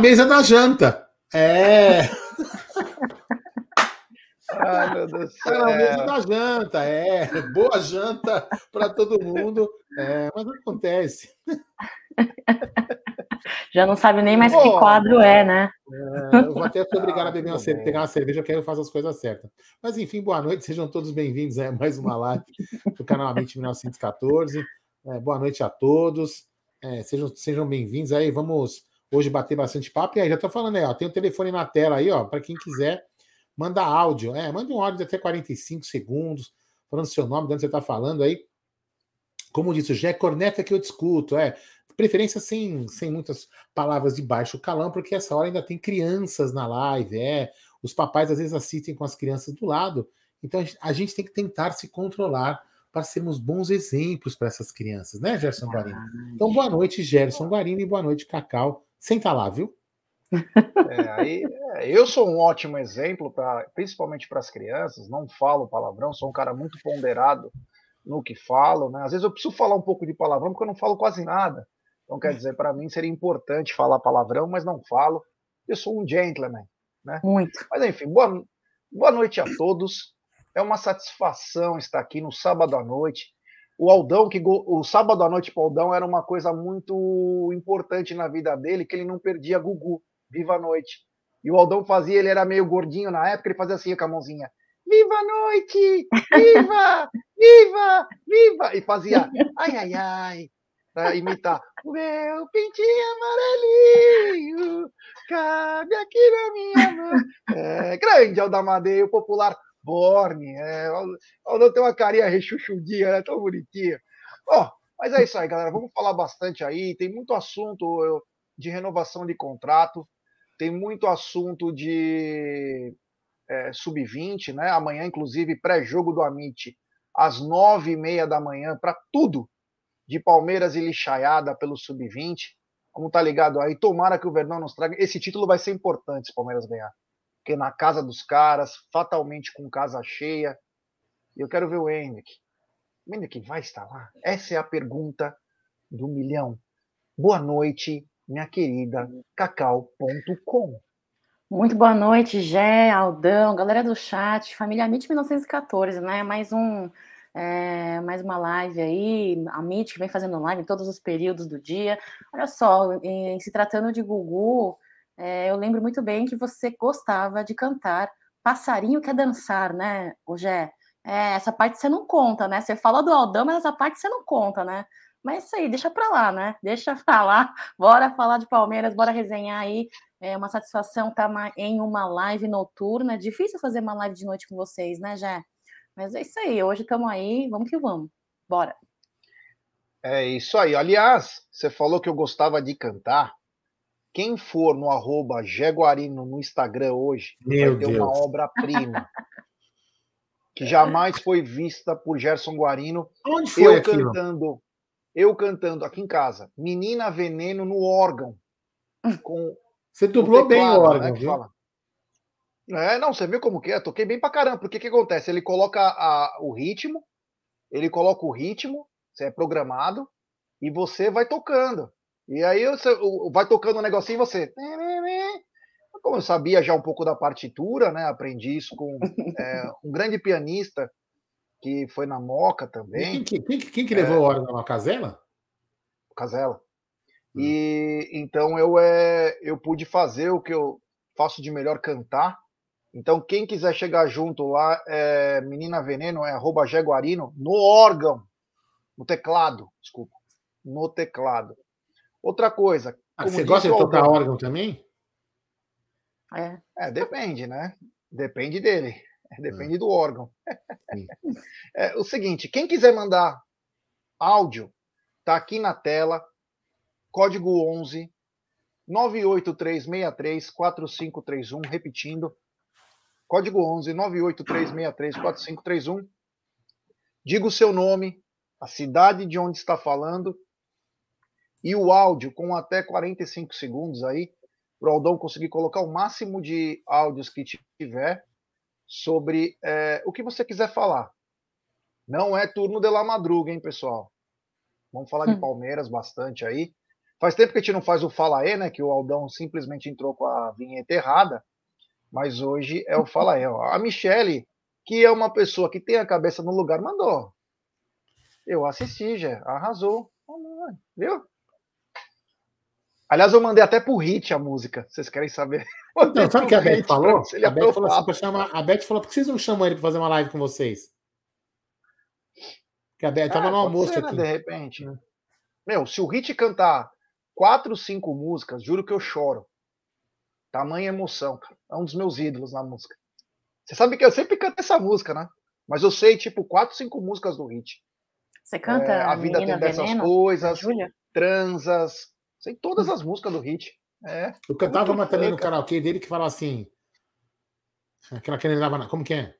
mesa da janta. É. Ai, meu Deus do Tá mesa céu. da janta, é. Boa janta para todo mundo. É, mas acontece. Já não sabe nem mais que quadro é, né? É, eu vou até ser obrigado a beber uma tudo cerveja, pegar uma cerveja, eu quero fazer as coisas certas. Mas enfim, boa noite, sejam todos bem-vindos a mais uma live do canal Amit 1914. É, boa noite a todos. É, sejam sejam bem-vindos aí. Vamos hoje bater bastante papo. E aí, já estou falando aí, ó, tem o telefone na tela aí, ó, para quem quiser mandar áudio. É, mande um áudio de até 45 segundos, falando seu nome, de onde você está falando aí. Como disse o Jé, corneta que eu discuto, é. Preferência sem, sem muitas palavras de baixo calão, porque essa hora ainda tem crianças na live, é. Os papais às vezes assistem com as crianças do lado, então a gente, a gente tem que tentar se controlar para sermos bons exemplos para essas crianças, né, Gerson Guarino? Então, boa noite, Gerson Guarino, e boa noite, Cacau. Senta lá, viu? É, aí, é, eu sou um ótimo exemplo, pra, principalmente para as crianças. Não falo palavrão, sou um cara muito ponderado no que falo. Né? Às vezes eu preciso falar um pouco de palavrão porque eu não falo quase nada. Então, quer dizer, para mim seria importante falar palavrão, mas não falo. Eu sou um gentleman. Muito. Mas enfim, boa, boa noite a todos. É uma satisfação estar aqui no sábado à noite. O Aldão, que go- o sábado à noite para o Aldão era uma coisa muito importante na vida dele, que ele não perdia Gugu, Viva a Noite. E o Aldão fazia, ele era meio gordinho na época, ele fazia assim com a mãozinha. Viva a noite! Viva! Viva! Viva! E fazia ai, ai, ai, para imitar. Meu pintinho amarelinho cabe aqui na minha mão. É, grande Aldamadei, popular Borne. É, o Aldão tem uma carinha rechuchudinha, né? Tão bonitinha. Ó, mas é isso aí, galera. Vamos falar bastante aí. Tem muito assunto de renovação de contrato, tem muito assunto de é, sub-20, né? Amanhã, inclusive, pré-jogo do Amit, às nove e meia da manhã, para tudo de Palmeiras e Lixaiada pelo sub-20. Como tá ligado aí, tomara que o Verdão nos traga. Esse título vai ser importante se o Palmeiras ganhar. Porque na casa dos caras, fatalmente com casa cheia. E eu quero ver o Hendrick. O Hendrick vai estar lá? Essa é a pergunta do milhão. Boa noite, minha querida cacau.com. Muito boa noite, Gé, Aldão, galera do chat, família MIT 1914, né? Mais um, é, mais uma live aí, a MIT que vem fazendo live em todos os períodos do dia. Olha só, em se tratando de Gugu, é, eu lembro muito bem que você gostava de cantar Passarinho Quer Dançar, né, o Gé? É, essa parte você não conta, né? Você fala do Aldão, mas essa parte você não conta, né? Mas isso aí, deixa pra lá, né? Deixa pra lá. Bora falar de Palmeiras, bora resenhar aí. É uma satisfação estar em uma live noturna. Difícil fazer uma live de noite com vocês, né, Jé? Mas é isso aí. Hoje estamos aí. Vamos que vamos. Bora. É isso aí. Aliás, você falou que eu gostava de cantar. Quem for no arroba Jaguarino no Instagram hoje Meu vai ter Deus. uma obra-prima que jamais foi vista por Gerson Guarino. Onde foi Eu aquilo? cantando, eu cantando aqui em casa, Menina Veneno no órgão. Com Você dublou bem o teclado, órgão, né, fala. É, não, você viu como que é? Toquei bem pra caramba. Porque o que acontece? Ele coloca a- o ritmo, ele coloca o ritmo, você é programado, e você vai tocando. E aí você vai tocando um negocinho e você. Como eu sabia já um pouco da partitura, né? Aprendi isso com é, um grande pianista que foi na Moca Quem também, que, quem, que- quem que É. levou o órgão na casela? o Casella. Hum. E então eu é, eu pude fazer o que eu faço de melhor cantar. Então quem quiser chegar junto lá, é Menina Veneno é arroba Jaguarino no órgão, no teclado, desculpa, no teclado. Outra coisa, Ah, como você gosta de o tocar Aldão, órgão também? É. É, depende, né? Depende dele. Depende do órgão. É, o seguinte, quem quiser mandar áudio, tá aqui na tela, código 11 98363 4531, repetindo, código 11 98363 4531. Diga o seu nome, a cidade de onde está falando e o áudio com até 45 segundos aí, para o Aldão conseguir colocar o máximo de áudios que tiver sobre é, o que você quiser falar. Não é turno de la madruga, hein, pessoal? Vamos falar de Hum. Palmeiras bastante aí. Faz tempo que a gente não faz o Fala E, né? Que o Aldão simplesmente entrou com a vinheta errada. Mas hoje é o Fala E. Ó. A Michele, que é uma pessoa que tem a cabeça no lugar, mandou. Eu assisti, já. Arrasou. Viu? Aliás, eu mandei até pro Hit a música. Vocês querem saber? Então, sabe o que a Beth falou? A Beth falou, assim, chamar... a Beth falou: por que vocês não chamam ele para fazer uma live com vocês? Que a Beth estava ah, no almoço ser, né, aqui. de repente. Né? Meu, se o Hit cantar quatro, cinco músicas, juro que eu choro. Tamanha emoção, cara. É um dos meus ídolos na música. Você sabe que eu sempre canto essa música, né? Mas eu sei, tipo, quatro, cinco músicas do Hit. Você canta é, A Vida Tem Dessas Veneno, Coisas, Transas. Sei todas as músicas do Hit. É, eu cantava uma também no karaokê dele que falava assim. Aquela que ele dava na. Como que é?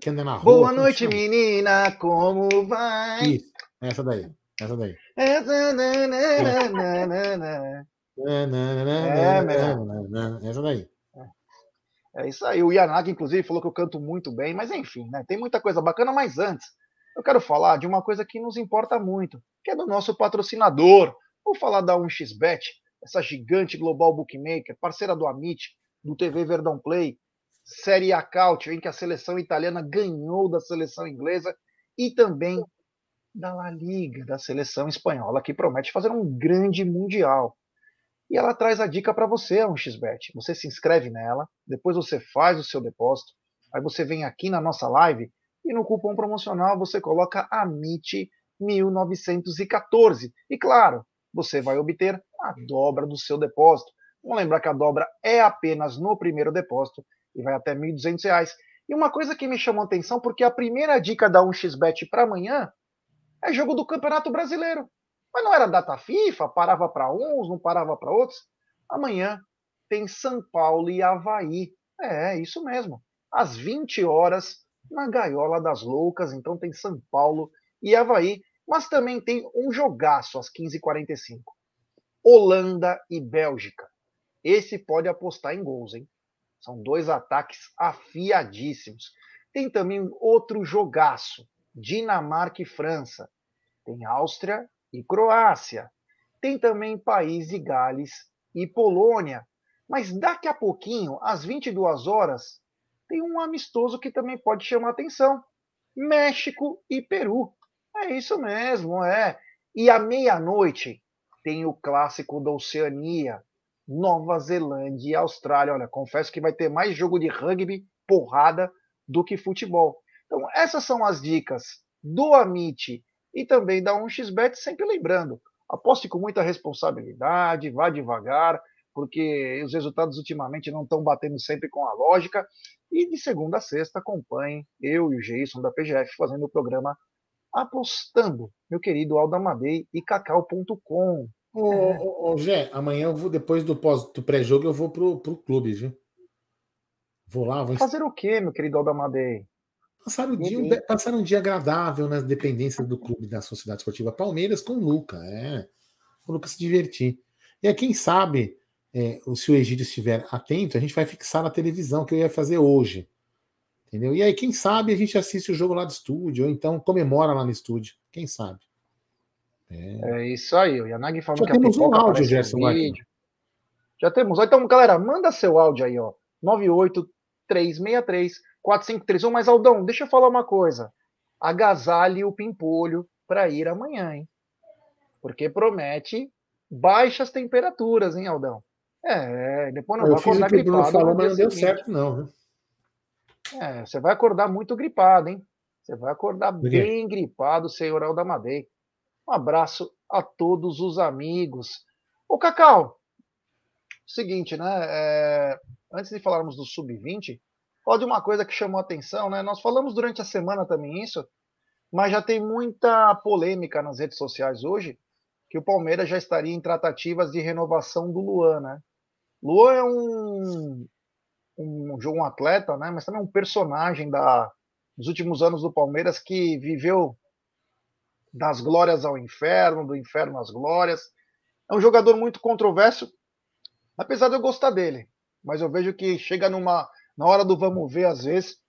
Que anda na rua. Boa noite, menina, como vai? Isso, essa daí. Essa daí. Essa, é, essa daí. É isso aí. O Yanagi, inclusive, falou que eu canto muito bem, mas enfim, né? Tem muita coisa bacana, mas antes, eu quero falar de uma coisa que nos importa muito, que é do nosso patrocinador. Vou falar da 1xBet, essa gigante global bookmaker, parceira do Amit, do TV Verdão Play, Série A Cautio, em que a seleção italiana ganhou da seleção inglesa e também da La Liga, da seleção espanhola, que promete fazer um grande mundial. E ela traz a dica para você, a 1xBet. Você se inscreve nela, depois você faz o seu depósito, aí você vem aqui na nossa live e no cupom promocional você coloca AMIT 1914. E claro, você vai obter a dobra do seu depósito. Vamos lembrar que a dobra é apenas no primeiro depósito e vai até R$ 1.200. E uma coisa que me chamou a atenção, porque a primeira dica da 1xBet para amanhã é jogo do Campeonato Brasileiro. Mas não era data FIFA, parava para uns, não parava para outros. Amanhã tem São Paulo e Havaí. É, isso mesmo. Às 20 horas, na Gaiola das Loucas. Então tem São Paulo e Havaí. Mas também tem um jogaço às 15h45. Holanda e Bélgica. Esse pode apostar em gols, hein? São dois ataques afiadíssimos. Tem também outro jogaço. Dinamarca e França. Tem Áustria e Croácia. Tem também País de Gales e Polônia. Mas daqui a pouquinho, às 22 horas, tem um amistoso que também pode chamar atenção: México e Peru. É isso mesmo, é. E à meia-noite tem o clássico da Oceania, Nova Zelândia e Austrália. Olha, confesso que vai ter mais jogo de rugby, porrada, do que futebol. Então, essas são as dicas do Amit e também da 1xBet, sempre lembrando, aposte com muita responsabilidade, vá devagar, porque os resultados ultimamente não estão batendo sempre com a lógica. E de segunda a sexta, acompanhe eu e o Jason da PGF fazendo o programa Apostando, meu querido Aldamadei e Cacau.com. Ô, é. ô, ô, Gé, amanhã eu vou, depois do, pós, do pré-jogo, eu vou pro, pro clube, viu? Vou lá, vou. Fazer o quê, meu querido Aldamadei? Passar, o dia, um, passar um dia agradável nas dependências do clube da Sociedade Esportiva Palmeiras com o Luca. É. O Luca se divertir. E aí, quem sabe, é, se o Egídio estiver atento, a gente vai fixar na televisão, que eu ia fazer hoje. Entendeu? E aí, quem sabe, a gente assiste o jogo lá do estúdio, ou então comemora lá no estúdio. Quem sabe? É, é isso aí. O Yanagi falou Já que temos um áudio, Gerson. Vídeo. Já temos. Então, galera, manda seu áudio aí, ó. 98363 4531. Mas, Aldão, deixa eu falar uma coisa. Agasalhe o pimpolho para ir amanhã, hein? Porque promete baixas temperaturas, hein, Aldão? É, depois não eu vai acordar gripado. Falou, mas não deu certo, não. Viu? É, você vai acordar muito gripado, hein? Você vai acordar bem gripado, senhor Aldamadei. Um abraço a todos os amigos. Ô, Cacau, seguinte, né? É, antes de falarmos do Sub-20, falar de uma coisa que chamou a atenção, né? Nós falamos durante a semana também isso, mas já tem muita polêmica nas redes sociais hoje que o Palmeiras já estaria em tratativas de renovação do Luan, né? Luan é um, um, um atleta, né? Mas também um personagem da, dos últimos anos do Palmeiras que viveu das glórias ao inferno, do inferno às glórias. É um jogador muito controverso, apesar de eu gostar dele. Mas eu vejo que chega numa na hora do vamos ver, às vezes,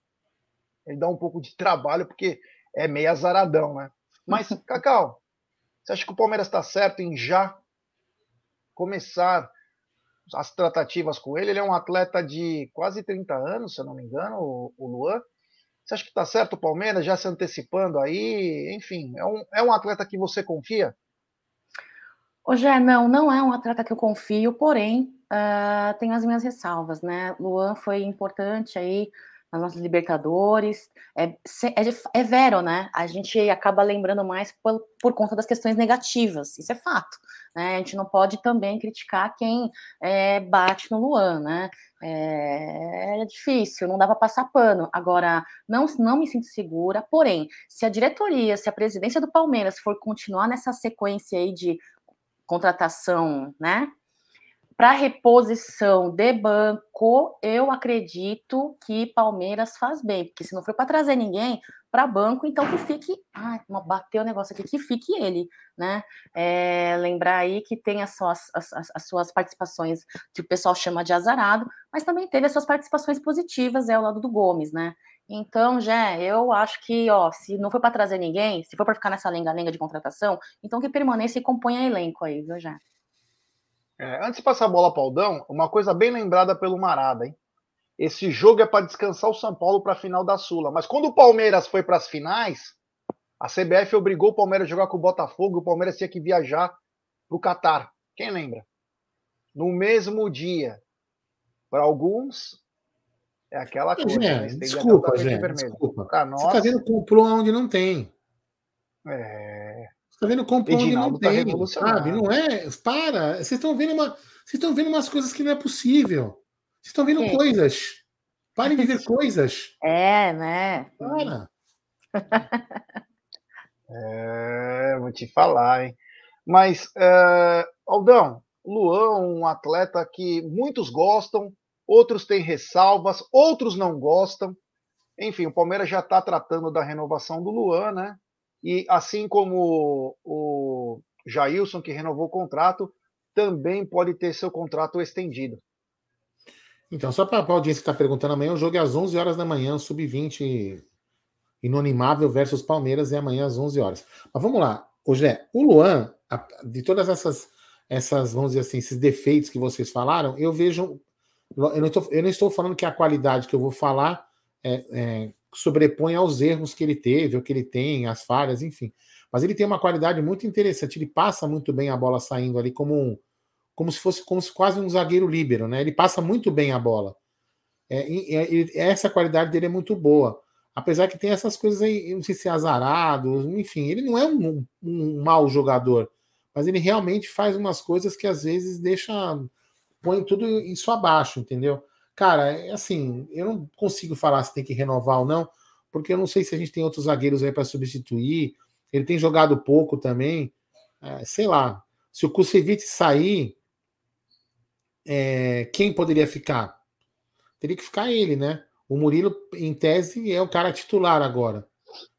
ele dá um pouco de trabalho, porque é meio azaradão, né? Mas, Cacau, você acha que o Palmeiras está certo em já começar as tratativas com ele. Ele é um atleta de quase 30 anos, se eu não me engano, o, o Luan. Você acha que está certo o Palmeiras já se antecipando aí? Enfim, é um, é um atleta que você confia? Ô, Gé, não, não é um atleta que eu confio, porém, uh, tenho as minhas ressalvas, né? Luan foi importante aí nas nossas Libertadores. É, é, é vero, né? A gente acaba lembrando mais por, por, conta das questões negativas, isso é fato. Né? A gente não pode também criticar quem é, bate no Luan, né? É, é difícil, não dá para passar pano. Agora, não, não me sinto segura, porém, se a diretoria, se a presidência do Palmeiras for continuar nessa sequência aí de contratação, né? Para reposição de banco, eu acredito que Palmeiras faz bem, porque se não for para trazer ninguém para banco, então que fique. Ai, bateu o negócio aqui, que fique ele, né? É, lembrar aí que tem as suas, as, as, suas participações que o pessoal chama de azarado, mas também teve as suas participações positivas, é ao lado do Gomes, né? Então, já, eu acho que, ó, se não for para trazer ninguém, se for para ficar nessa lenga-lenga de contratação, então que permaneça e componha elenco aí, viu, já? É, antes de passar a bola para o Aldão, uma coisa bem lembrada pelo Marada, hein? Esse jogo é para descansar o São Paulo para a final da Sula. Mas quando o Palmeiras foi para as finais, a CBF obrigou o Palmeiras a jogar com o Botafogo e o Palmeiras tinha que viajar para o Catar. Quem lembra? No mesmo dia. Para alguns, é aquela coisa. né? Desculpa, gente. Desculpa. Pra nós... Você está vendo complô onde não tem. É. Tá vendo complô onde não tá tem, sabe? Não é? Para. Vocês estão vendo uma, vocês estão vendo umas coisas que não é possível. Vocês estão vendo coisas. Parem de ver coisas. É, né? Para. é, vou te falar, hein? Mas, uh, Aldão, Luan, um atleta que muitos gostam, outros têm ressalvas, outros não gostam. Enfim, o Palmeiras já está tratando da renovação do Luan, né? E assim como o Jailson, que renovou o contrato, também pode ter seu contrato estendido. Então, só para a audiência que está perguntando, amanhã o jogo é às 11 horas da manhã, sub-20 Inonimável versus Palmeiras, é amanhã às 11 horas. Mas vamos lá, hoje é o Luan, de todas essas, essas, vamos dizer assim, esses defeitos que vocês falaram, eu vejo, eu não estou, eu não estou falando que a qualidade que eu vou falar é, é sobrepõe aos erros que ele teve, ou que ele tem, as falhas, enfim. Mas ele tem uma qualidade muito interessante, ele passa muito bem a bola saindo ali como um, como se fosse como se quase um zagueiro líbero, né? Ele passa muito bem a bola. É, essa qualidade dele é muito boa. Apesar que tem essas coisas aí, não sei se é azarado, enfim, ele não é um, um, mau jogador, mas ele realmente faz umas coisas que às vezes deixa põe tudo isso abaixo, entendeu? Cara, é assim, eu não consigo falar se tem que renovar ou não, porque eu não sei se a gente tem outros zagueiros aí para substituir. Ele tem jogado pouco também. É, sei lá. Se o Kusevich sair, é, quem poderia ficar? Teria que ficar ele, né? O Murilo, em tese, é o cara titular agora.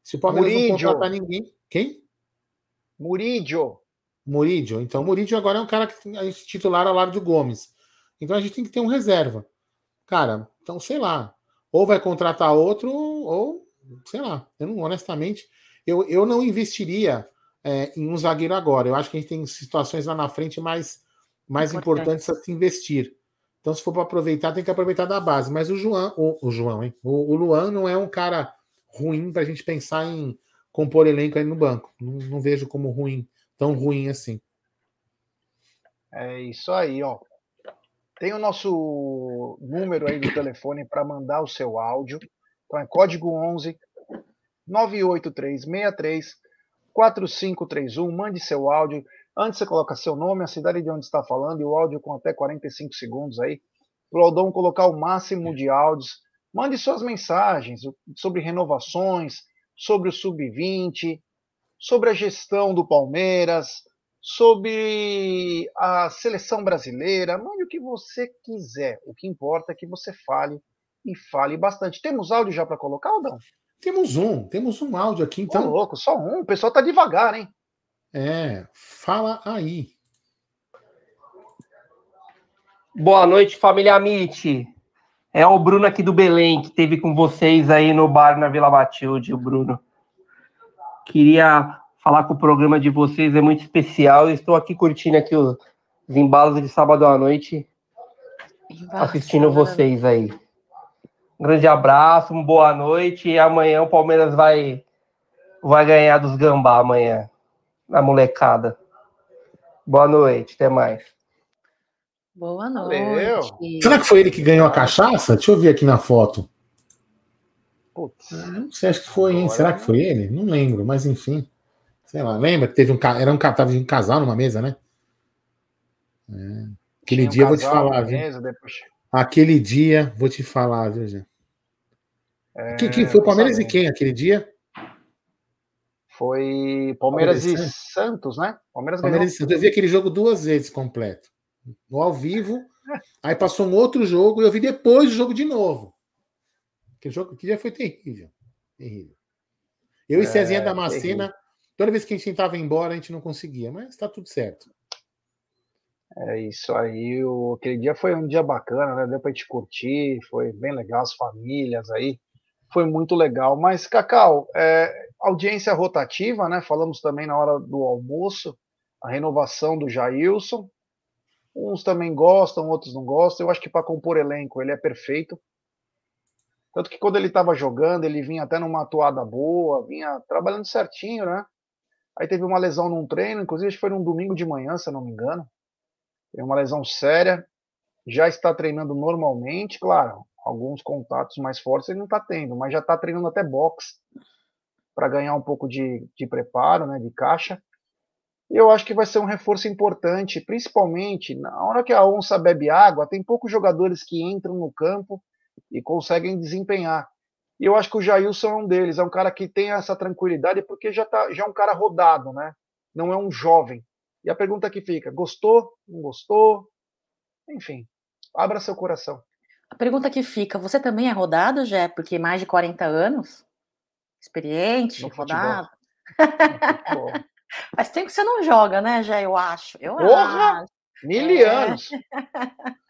Se o Palmeiras Muridio. não contratar ninguém. Quem? Murídio. Murídio. Então, Murídio agora é um cara que a gente titular ao lado do Gomes. Então a gente tem que ter um reserva. Cara, então sei lá. Ou vai contratar outro, ou sei lá. Eu não, honestamente, eu, eu não investiria é, em um zagueiro agora. Eu acho que a gente tem situações lá na frente mais, mais importantes a se investir. Então, se for para aproveitar, tem que aproveitar da base. Mas o João, o, o João, hein? O, o, Luan não é um cara ruim para a gente pensar em compor elenco aí no banco. Não, não vejo como ruim, tão ruim assim. É isso aí, ó. Tem o nosso número aí do telefone para mandar o seu áudio. Então é código 11 98363 4531. Mande seu áudio. Antes você coloca seu nome, a cidade de onde está falando e o áudio com até 45 segundos aí. Para o Aldão colocar o máximo de áudios. Mande suas mensagens sobre renovações, sobre o sub-20, sobre a gestão do Palmeiras, sobre a seleção brasileira, mande o que você quiser. O que importa é que você fale e fale bastante. Temos áudio já para colocar, Aldão? Temos um, temos um áudio aqui, então. Ô, louco, só um. O pessoal tá devagar, hein? É, fala aí. Boa noite, família Amit. É o Bruno aqui do Belém, que teve com vocês aí no bar na Vila Matilde, o Bruno. Queria falar que o programa de vocês é muito especial. Eu estou aqui curtindo aqui os os embalos de sábado à noite assistindo vocês aí. Um grande abraço, uma boa noite e amanhã o Palmeiras vai vai ganhar dos Gambá amanhã, na molecada. Boa noite, até mais. Boa noite. Valeu. Será que foi ele que ganhou a cachaça? Deixa eu ver aqui na foto. Putz. Não sei, acho que foi, hein? Será que foi ele? Não lembro, mas enfim. Sei lá, lembra que teve um, era um, tava um casal numa mesa, né? É. Aquele Tinha dia um vou te falar, viu? Mesa, depois... Aquele dia, vou te falar, viu, Zé? É, que, que foi Palmeiras e quem aquele dia? Foi Palmeiras, Palmeiras e Santos, Santos né? Palmeiras, Palmeiras e Santos. Eu vi aquele jogo duas vezes completo. No ao vivo, aí passou um outro jogo e eu vi depois o jogo de novo. Aquele jogo que dia foi terrível. Terrível. Eu é, e Cezinha Damascena, toda vez que a gente tentava ir embora, a gente não conseguia, mas está tudo certo. É isso aí. O, aquele dia foi um dia bacana, né? Deu pra gente curtir, foi bem legal, as famílias aí. Foi muito legal. Mas, Cacau, é, audiência rotativa, né? Falamos também na hora do almoço, a renovação do Jailson. Uns também gostam, outros não gostam. Eu acho que para compor elenco ele é perfeito. Tanto que quando ele estava jogando, ele vinha até numa atuada boa, vinha trabalhando certinho, né? Aí teve uma lesão num treino, inclusive foi num domingo de manhã, se eu não me engano. Teve uma lesão séria, já está treinando normalmente, claro, alguns contatos mais fortes ele não está tendo, mas já está treinando até boxe para ganhar um pouco de, de preparo, né, de caixa. E eu acho que vai ser um reforço importante, principalmente na hora que a onça bebe água, tem poucos jogadores que entram no campo e conseguem desempenhar. E eu acho que o Jailson é um deles, é um cara que tem essa tranquilidade porque já, tá, já é um cara rodado, né? Não é um jovem. E a pergunta que fica: gostou? Não gostou? Enfim, abra seu coração. A pergunta que fica: você também é rodado, Jé? Porque mais de 40 anos? Experiente, rodado? Faz tempo que você não joga, né, Jé? Eu acho. Eu Porra! acho. Mil é. anos!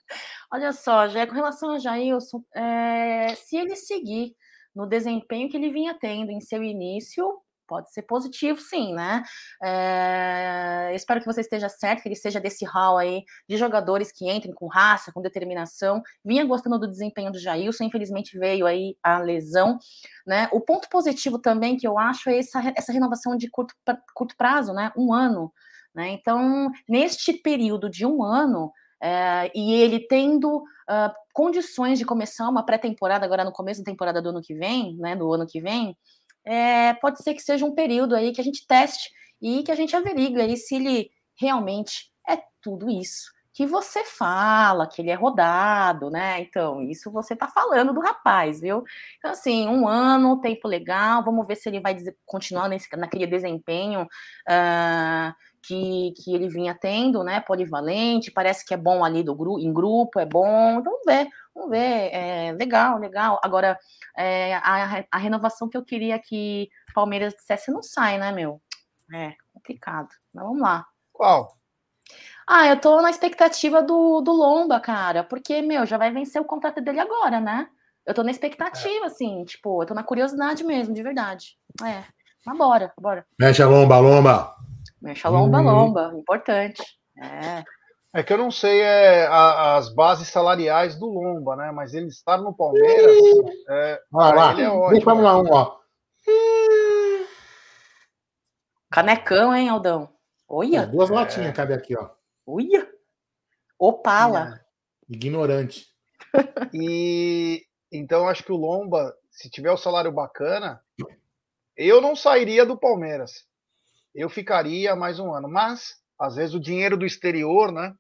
Olha só, Jé, com relação a Jailson, é, se ele seguir no desempenho que ele vinha tendo em seu início, pode ser positivo, sim, né? É, espero que você esteja certo, que ele seja desse hall aí de jogadores que entrem com raça, com determinação. Vinha gostando do desempenho do Jailson, infelizmente veio aí a lesão, né? O ponto positivo também que eu acho é essa, essa renovação de curto, curto prazo, né? Um ano. Né? Então, neste período de um ano, é, e ele tendo uh, condições de começar uma pré-temporada agora no começo da temporada do ano que vem, né, do ano que vem, é, pode ser que seja um período aí que a gente teste e que a gente averigue aí se ele realmente é tudo isso que você fala, que ele é rodado, né? Então, isso você tá falando do rapaz, viu? Então, assim, um ano, tempo legal, vamos ver se ele vai continuar nesse, naquele desempenho uh, que, que ele vinha tendo, né? Polivalente, parece que é bom ali do gru em grupo, é bom. Então, vamos ver, vamos ver. É, legal, legal. Agora, é, a, a renovação que eu queria que Palmeiras dissesse não sai, né, meu? É complicado. Mas vamos lá. Qual? Ah, eu tô na expectativa do, do Lomba, cara, porque, meu, já vai vencer o contrato dele agora, né? Eu tô na expectativa, é. assim, tipo, eu tô na curiosidade mesmo, de verdade. É, mas bora, bora. Mexe a lomba, lomba. Mexe a lomba, hum. lomba, importante. É. É que eu não sei é, a, as bases salariais do Lomba, né? Mas ele estar no Palmeiras. É, Olha lá, ele é ótimo. Vamos lá, um, ó. Canecão, hein, Aldão? Olha. É, duas latinhas é. cabe aqui, ó. Olha. Opala. É. Ignorante. E então acho que o Lomba, se tiver o salário bacana, eu não sairia do Palmeiras. Eu ficaria mais um ano. Mas, às vezes, o dinheiro do exterior, né?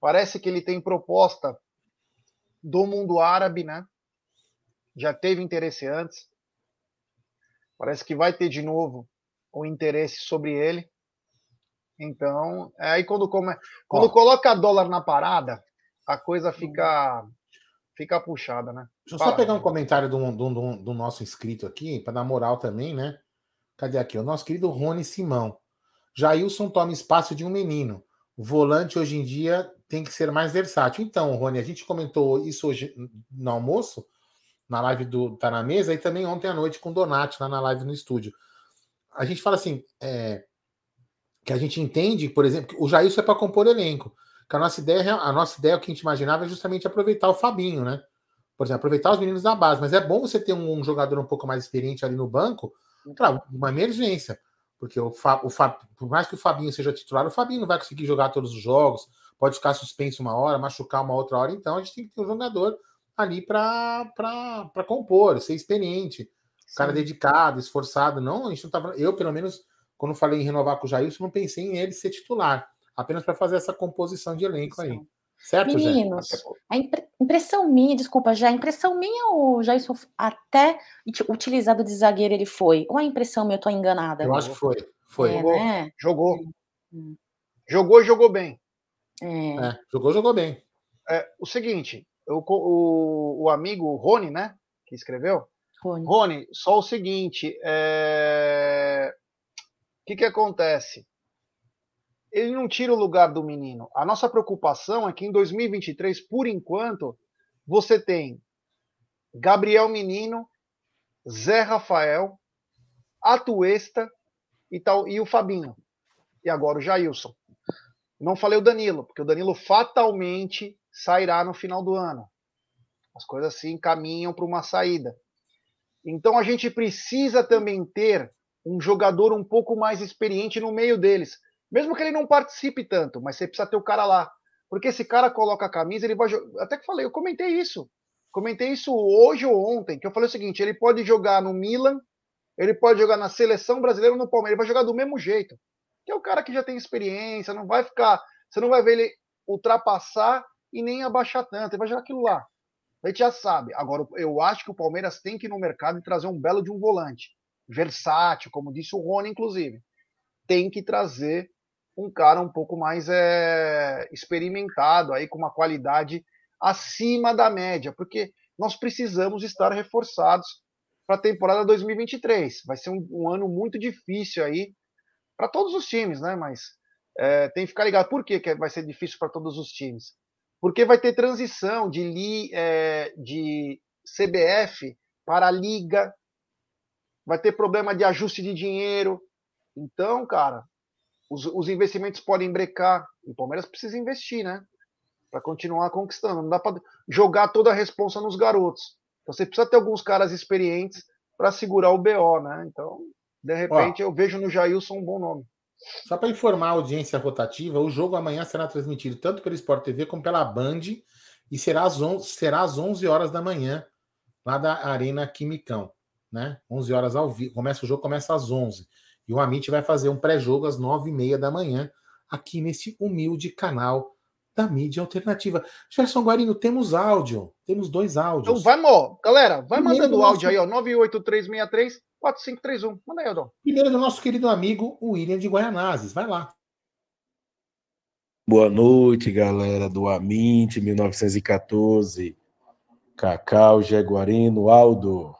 Parece que ele tem proposta do mundo árabe, né? Já teve interesse antes. Parece que vai ter de novo o interesse sobre ele. Então, é aí quando, come... quando Ó, coloca dólar na parada, a coisa fica fica puxada, né? Deixa eu Fala, só pegar um comentário do, do, do, do nosso inscrito aqui, para dar moral também, né? Cadê aqui? O nosso querido Rony Simão. Jailson toma espaço de um menino. Volante hoje em dia tem que ser mais versátil. Então, Rony, a gente comentou isso hoje no almoço, na live do Tá na Mesa, e também ontem à noite com o Donati, lá na live no estúdio. A gente fala assim, é, que a gente entende, por exemplo, que o Jailson é para compor elenco. Porque a nossa ideia, a nossa ideia, o que a gente imaginava é justamente aproveitar o Fabinho, né? Por exemplo, aproveitar os meninos da base. Mas é bom você ter um, um jogador um pouco mais experiente ali no banco para uma emergência. Porque o, Fa, o Fa, por mais que o Fabinho seja titular, o Fabinho não vai conseguir jogar todos os jogos, pode ficar suspenso uma hora, machucar uma outra hora. Então a gente tem que ter um jogador ali para compor, ser experiente, Sim. cara dedicado, esforçado. Não, a gente não tava. Eu, pelo menos, quando falei em renovar com o Jailson, não pensei em ele ser titular, apenas para fazer essa composição de elenco Sim. aí. Certo, Meninos, a impre impressão minha, desculpa, já a impressão minha ou já isso até utilizado de zagueiro ele foi? Ou a impressão minha, eu tô enganada? Eu acho que foi. Foi. É, jogou. Né? Jogou. Hum. Jogou, jogou bem. É. É, jogou, jogou bem. É, o seguinte, o, o, o amigo Rony, né, que escreveu, Rony, Rony só o seguinte, é... o que que acontece? Ele não tira o lugar do menino. A nossa preocupação é que em 2023, por enquanto, você tem Gabriel Menino, Zé Rafael, Atuesta e, tal, e o Fabinho. E agora o Jailson. Não falei o Danilo, porque o Danilo fatalmente sairá no final do ano. As coisas se encaminham para uma saída. Então a gente precisa também ter um jogador um pouco mais experiente no meio deles. Mesmo que ele não participe tanto, mas você precisa ter o cara lá. Porque esse cara coloca a camisa, ele vai jogar. Até que falei, eu comentei isso. Comentei isso hoje ou ontem, que eu falei o seguinte: ele pode jogar no Milan, ele pode jogar na seleção brasileira ou no Palmeiras, ele vai jogar do mesmo jeito. Que é o cara que já tem experiência, não vai ficar. Você não vai ver ele ultrapassar e nem abaixar tanto, ele vai jogar aquilo lá. A gente já sabe. Agora, eu acho que o Palmeiras tem que ir no mercado e trazer um belo de um volante. Versátil, como disse o Rony, inclusive. Tem que trazer um cara um pouco mais é, experimentado, aí com uma qualidade acima da média, porque nós precisamos estar reforçados para a temporada 2023. Vai ser um, um, ano muito difícil aí para todos os times, né? Mas é, tem que ficar ligado. Por que, que vai ser difícil para todos os times? porque vai ter transição de, li, é, de CBF para a Liga, vai ter problema de ajuste de dinheiro. Então, cara, os, os investimentos podem brecar. O Palmeiras precisa investir, né? Para continuar conquistando. Não dá para jogar toda a responsa nos garotos. Então, você precisa ter alguns caras experientes para segurar o BO, né? Então, de repente, Ó, eu vejo no Jailson um bom nome. Só para informar a audiência rotativa, o jogo amanhã será transmitido tanto pelo Sport TV como pela Band e será às 11, será às 11 horas da manhã, lá da Arena Quimicão. Né? 11 horas ao vivo. Começa o jogo, começa às 11. E o Amit vai fazer um pré-jogo às 9h30 da manhã, aqui nesse humilde canal da mídia alternativa. Gerson Guarino, temos áudio. Temos dois áudios. Então vamos, galera, vai Primeiro mandando o áudio aí, ó. 98363 4531. Manda aí, Aldão. Primeiro do nosso querido amigo William de Guaianazes. Vai lá. Boa noite, galera do Amint 1914. Cacau, Jaguarino, Aldo.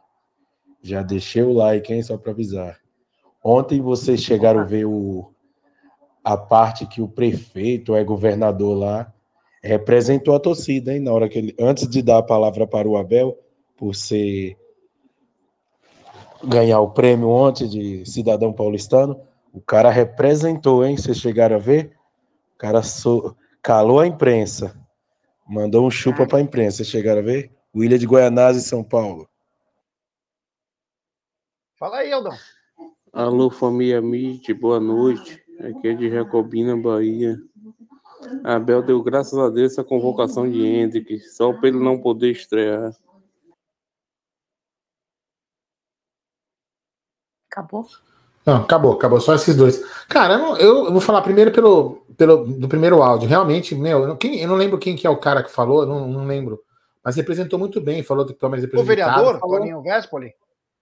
Já deixei o like, hein? Só para avisar. Ontem vocês chegaram a ver o, a parte que o prefeito, é governador lá, representou a torcida, hein? Na hora que ele, antes de dar a palavra para o Abel, por ser ganhar o prêmio ontem de cidadão paulistano, o cara representou, hein? Vocês chegaram a ver? O cara so... calou a imprensa. Mandou um chupa para a imprensa. Vocês chegaram a ver? William de Goianás, São Paulo. Fala aí, Aldão. Alô, família Mite, boa noite. Aqui é de Jacobina, Bahia. Abel deu graças a Deus essa convocação de Hendrick, só para ele não poder estrear. Acabou? Não, acabou, acabou. Só esses dois. Cara, eu, não, eu vou falar primeiro pelo, pelo do primeiro áudio. Realmente, meu, eu, quem, eu não lembro quem que é o cara que falou, não, não lembro. Mas representou muito bem, falou do Palmeiras O vereador, falou, Toninho Vespoli?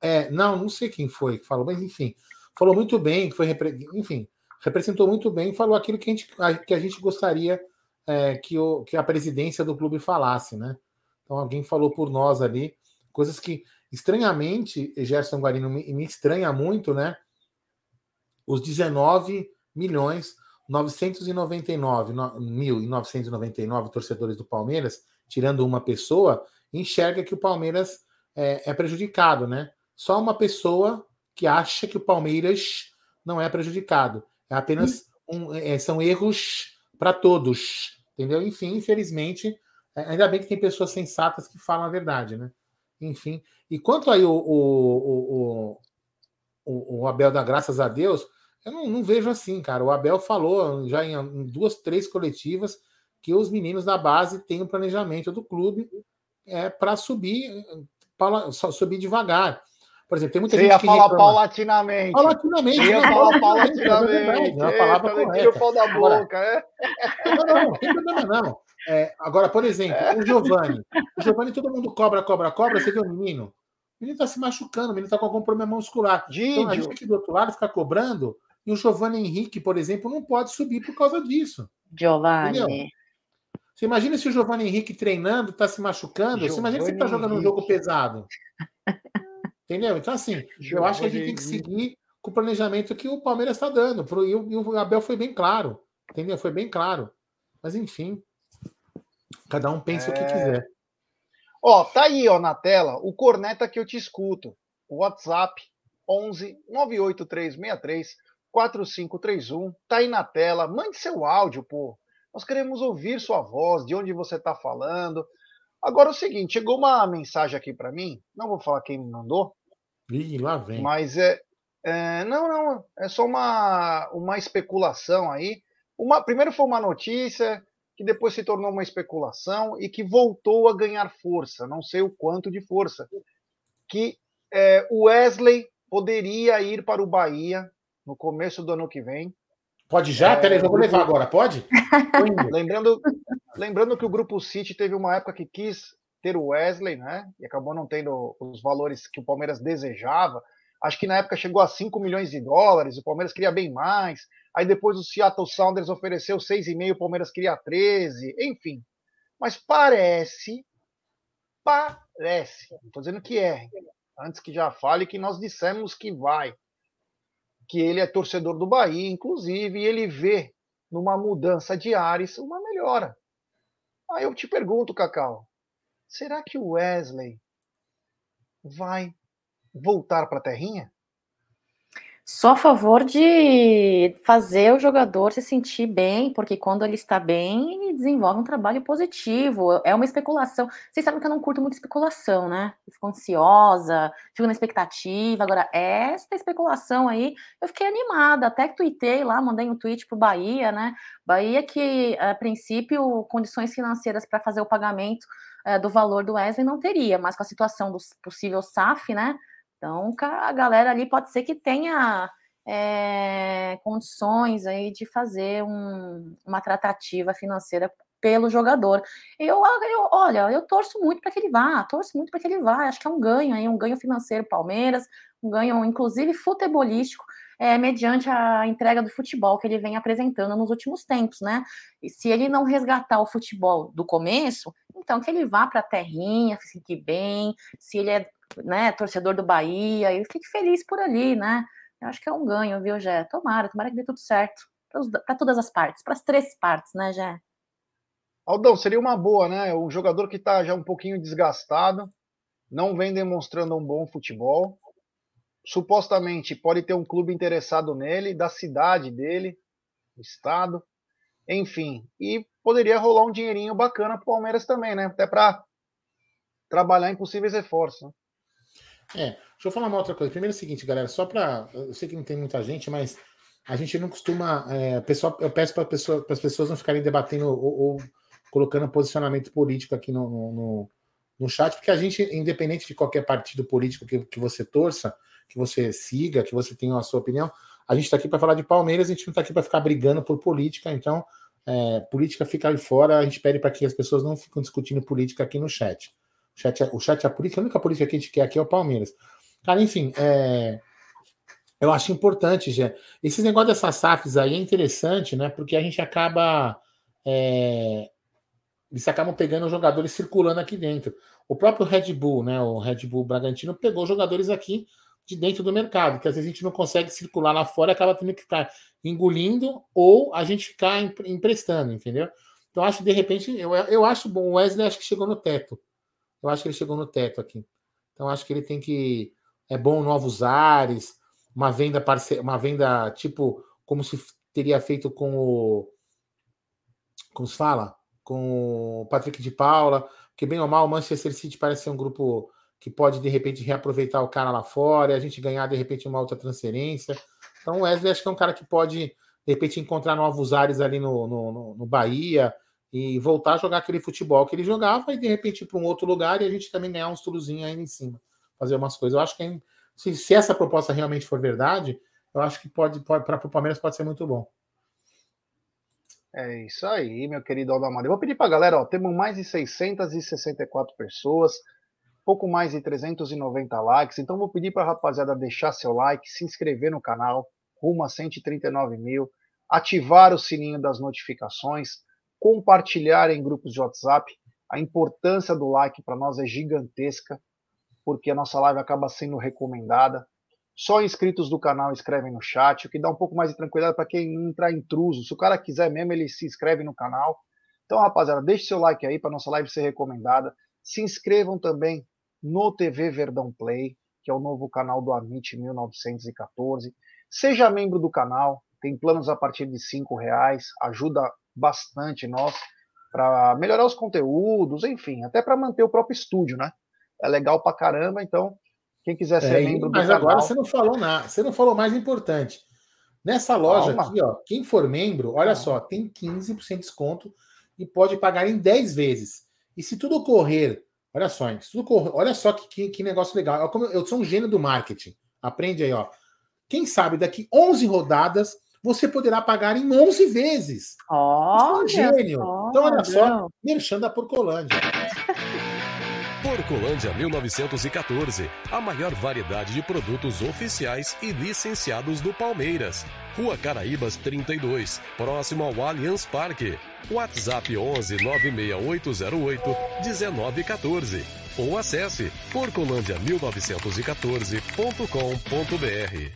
É, não, não sei quem foi que falou, mas enfim, falou muito bem, foi, enfim, representou muito bem, falou aquilo que a gente, que a gente gostaria é, que, o, que a presidência do clube falasse, né? Então alguém falou por nós ali, coisas que Estranhamente, Gerson Guarino me, me estranha muito, né? Os 19 milhões 999 mil e 999 torcedores do Palmeiras, tirando uma pessoa, enxerga que o Palmeiras é, é, prejudicado, né? Só uma pessoa que acha que o Palmeiras não é prejudicado. É apenas um, é, são erros para todos, Entendeu? Enfim, infelizmente, é, ainda bem que tem pessoas sensatas que falam a verdade, né? Enfim. E quanto aí o, o, o, o Abel dá graças a Deus, eu não, não, vejo assim, cara. O Abel falou já em, em duas, três coletivas que os meninos da base têm um planejamento do clube é, para subir, para subir devagar. Por exemplo, tem muita Você gente ia que falar reclama. paulatinamente. Paulatinamente. Ia falar paulatinamente. É a palavra correta. Tira o pau da boca, é? Não, não, não tem problema não. É, agora, por exemplo, o Giovanni. O Giovanni, todo mundo cobra, cobra, cobra. Você vê o menino. O menino está se machucando, o menino está com algum problema muscular. Dídio. Então a gente aqui do outro lado fica cobrando. E o Giovanni Henrique, por exemplo, não pode subir por causa disso. Giovanni. Entendeu? Você imagina se o Giovanni Henrique treinando, está se machucando. Giovani você imagina que você está jogando um jogo pesado. Entendeu? Então, assim, Giovani eu acho que a gente tem que seguir com o planejamento que o Palmeiras está dando. E o Abel foi bem claro. Entendeu? Foi bem claro. Mas, enfim. Cada um pensa é... o que é. quiser. Ó, tá aí, ó, na tela, o corneta que eu te escuto. O WhatsApp 11 98363 4531. Tá aí na tela. Mande seu áudio, pô. Nós queremos ouvir sua voz, de onde você tá falando. Agora é o seguinte, chegou uma mensagem aqui para mim, não vou falar quem me mandou. Ih, lá vem. Mas é, é, não, não, é só uma, uma especulação aí. Uma, primeiro foi uma notícia que depois se tornou uma especulação e que voltou a ganhar força, não sei o quanto de força, que é, o Wesley poderia ir para o Bahia no começo do ano que vem. Pode já? É, Peraí, eu vou levar agora, pode? lembrando, lembrando que o Grupo City teve uma época que quis ter o Wesley, né? E acabou não tendo os valores que o Palmeiras desejava. Acho que na época chegou a 5 milhões de dólares, o Palmeiras queria bem mais. Aí depois o Seattle Sounders ofereceu 6,5, o Palmeiras queria 13, enfim. Mas parece, parece, não estou dizendo que é, antes que já fale que nós dissemos que vai, que ele é torcedor do Bahia, inclusive, e ele vê numa mudança de ares uma melhora. Aí eu te pergunto, Cacau, será que o Wesley vai voltar para a terrinha? Só a favor de fazer o jogador se sentir bem, porque quando ele está bem, ele desenvolve um trabalho positivo. É uma especulação. Vocês sabem que eu não curto muito especulação, né? Eu fico ansiosa, fico na expectativa. Agora, essa especulação aí, eu fiquei animada. Até que tuitei lá, mandei um tweet pro Bahia, né? Bahia que, a princípio, condições financeiras para fazer o pagamento é, do valor do Wesley não teria, mas com a situação do possível SAF, né? Então, a galera ali pode ser que tenha é, condições aí de fazer um, uma tratativa financeira pelo jogador. Eu, eu olha, eu torço muito para que ele vá, torço muito para que ele vá. Acho que é um ganho aí, um ganho financeiro Palmeiras, um ganho inclusive futebolístico. É, mediante a entrega do futebol que ele vem apresentando nos últimos tempos, né? E se ele não resgatar o futebol do começo, então que ele vá para a terrinha, fique bem. Se ele é né, torcedor do Bahia, e fique feliz por ali, né? Eu acho que é um ganho, viu, Jé? Tomara, tomara que dê tudo certo. Para todas as partes, para as três partes, né, Jé? Aldão, seria uma boa, né? Um jogador que está já um pouquinho desgastado, não vem demonstrando um bom futebol. Supostamente pode ter um clube interessado nele, da cidade dele, do estado, enfim. E poderia rolar um dinheirinho bacana para o Palmeiras também, né? Até para trabalhar em possíveis reforços. Né? É, deixa eu falar uma outra coisa. Primeiro é o seguinte, galera, só para. Eu sei que não tem muita gente, mas a gente não costuma. É, pessoal, eu peço para pessoa, as pessoas não ficarem debatendo ou, ou colocando posicionamento político aqui no, no, no, chat, porque a gente, independente de qualquer partido político que, que você torça, que você siga, que você tenha a sua opinião, a gente está aqui para falar de Palmeiras, a gente não está aqui para ficar brigando por política, então é, política fica ali fora, a gente pede para que as pessoas não fiquem discutindo política aqui no chat. O chat, é, o chat é a política, a única política que a gente quer aqui é o Palmeiras. Cara, enfim, é, eu acho importante, já. Esses negócios dessas SAFs aí é interessante, né? Porque a gente acaba. É, eles acabam pegando jogadores circulando aqui dentro. O próprio Red Bull, né? O Red Bull Bragantino pegou jogadores aqui de dentro do mercado, que às vezes a gente não consegue circular lá fora, acaba tendo que ficar engolindo ou a gente ficar emprestando, entendeu? Então acho que de repente, eu, eu acho bom, o Wesley acho que chegou no teto. Eu acho que ele chegou no teto aqui. Então acho que ele tem que é bom novos ares, uma venda parce... uma venda tipo como se teria feito com o como se fala? com o Patrick de Paula, que bem ou mal o Manchester City parece ser um grupo que pode de repente reaproveitar o cara lá fora, e a gente ganhar de repente uma outra transferência. Então o Wesley acho que é um cara que pode de repente encontrar novos ares ali no, no, no Bahia e voltar a jogar aquele futebol que ele jogava e de repente ir para um outro lugar e a gente também ganhar uns turuzinhos ainda em cima, fazer umas coisas. Eu acho que é, se, se essa proposta realmente for verdade, eu acho que pode, pode para o Palmeiras pode ser muito bom. É isso aí, meu querido Aldamar. Eu vou pedir para a galera, ó, temos mais de 664 pessoas, pouco mais de 390 likes, então vou pedir para a rapaziada deixar seu like, se inscrever no canal, rumo a 139 mil, ativar o sininho das notificações, compartilhar em grupos de WhatsApp. A importância do like para nós é gigantesca, porque a nossa live acaba sendo recomendada. Só inscritos do canal escrevem no chat, o que dá um pouco mais de tranquilidade para quem entrar intruso. Se o cara quiser mesmo, ele se inscreve no canal. Então, rapaziada, deixe seu like aí para nossa live ser recomendada. Se inscrevam também no TV Verdão Play, que é o novo canal do Amit 1914. Seja membro do canal, tem planos a partir de cinco reais, ajuda bastante nós para melhorar os conteúdos, enfim, até para manter o próprio estúdio, né? É legal pra caramba, então quem quiser ser é, membro do mas canal... Mas agora você não falou nada, você não falou mais importante. Nessa loja Calma. aqui, ó, quem for membro, olha só, tem 15% de desconto e pode pagar em 10 vezes. E se tudo correr, olha só, correr, olha só que, que, que negócio legal. Eu, eu sou um gênio do marketing. Aprende aí, ó. Quem sabe daqui 11 rodadas você poderá pagar em 11 vezes. Ó, oh, é gênio. então, olha só, merchan da Porcolândia. Porcolândia 1914, a maior variedade de produtos oficiais e licenciados do Palmeiras. Rua Caraíbas 32, próximo ao Allianz Parque. WhatsApp 11 96808 1914 ou acesse porcolândia1914.com.br.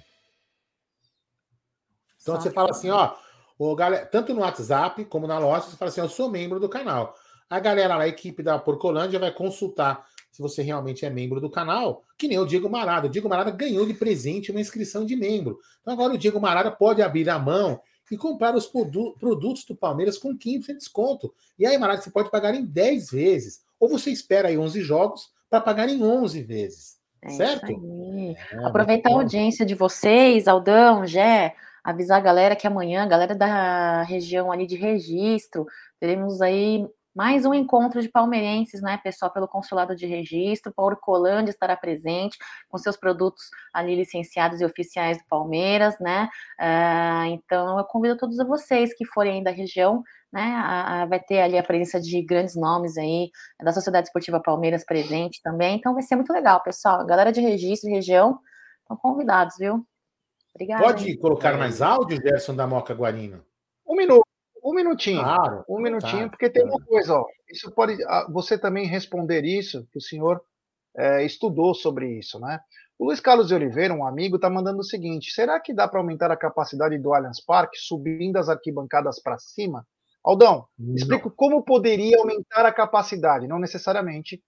Então você fala assim, ó, o galera, tanto no WhatsApp como na loja, você fala assim, eu sou membro do canal. A galera a equipe da Porcolândia vai consultar se você realmente é membro do canal, que nem o Diego Marada. O Diego Marada ganhou de presente uma inscrição de membro. Então agora o Diego Marada pode abrir a mão e comprar os produ produtos do Palmeiras com 15% de desconto. E aí, Marada, você pode pagar em 10 vezes. Ou você espera aí 11 jogos para pagar em 11 vezes. É certo? É, Aproveitar a audiência de vocês, Aldão, Gé, avisar a galera que amanhã, a galera da região ali de registro, teremos aí mais um encontro de palmeirenses, né, pessoal, pelo consulado de registro. Paulo Colândia estará presente com seus produtos ali licenciados e oficiais do Palmeiras, né? Uh, então, eu convido todos vocês que forem aí da região, né? A, a, vai ter ali a presença de grandes nomes aí da Sociedade Esportiva Palmeiras presente também. Então, vai ser muito legal, pessoal. Galera de registro, região, estão convidados, viu? Obrigada. Pode hein? colocar mais áudio, Gerson da Moca Guarino? Um minuto. Um minutinho. Claro, um minutinho, tá, porque tem uma coisa, ó. Isso pode. Você também responder isso, que o senhor é, estudou sobre isso, né? O Luiz Carlos de Oliveira, um amigo, está mandando o seguinte: será que dá para aumentar a capacidade do Allianz Parque subindo as arquibancadas para cima? Aldão, não. explica como poderia aumentar a capacidade, não necessariamente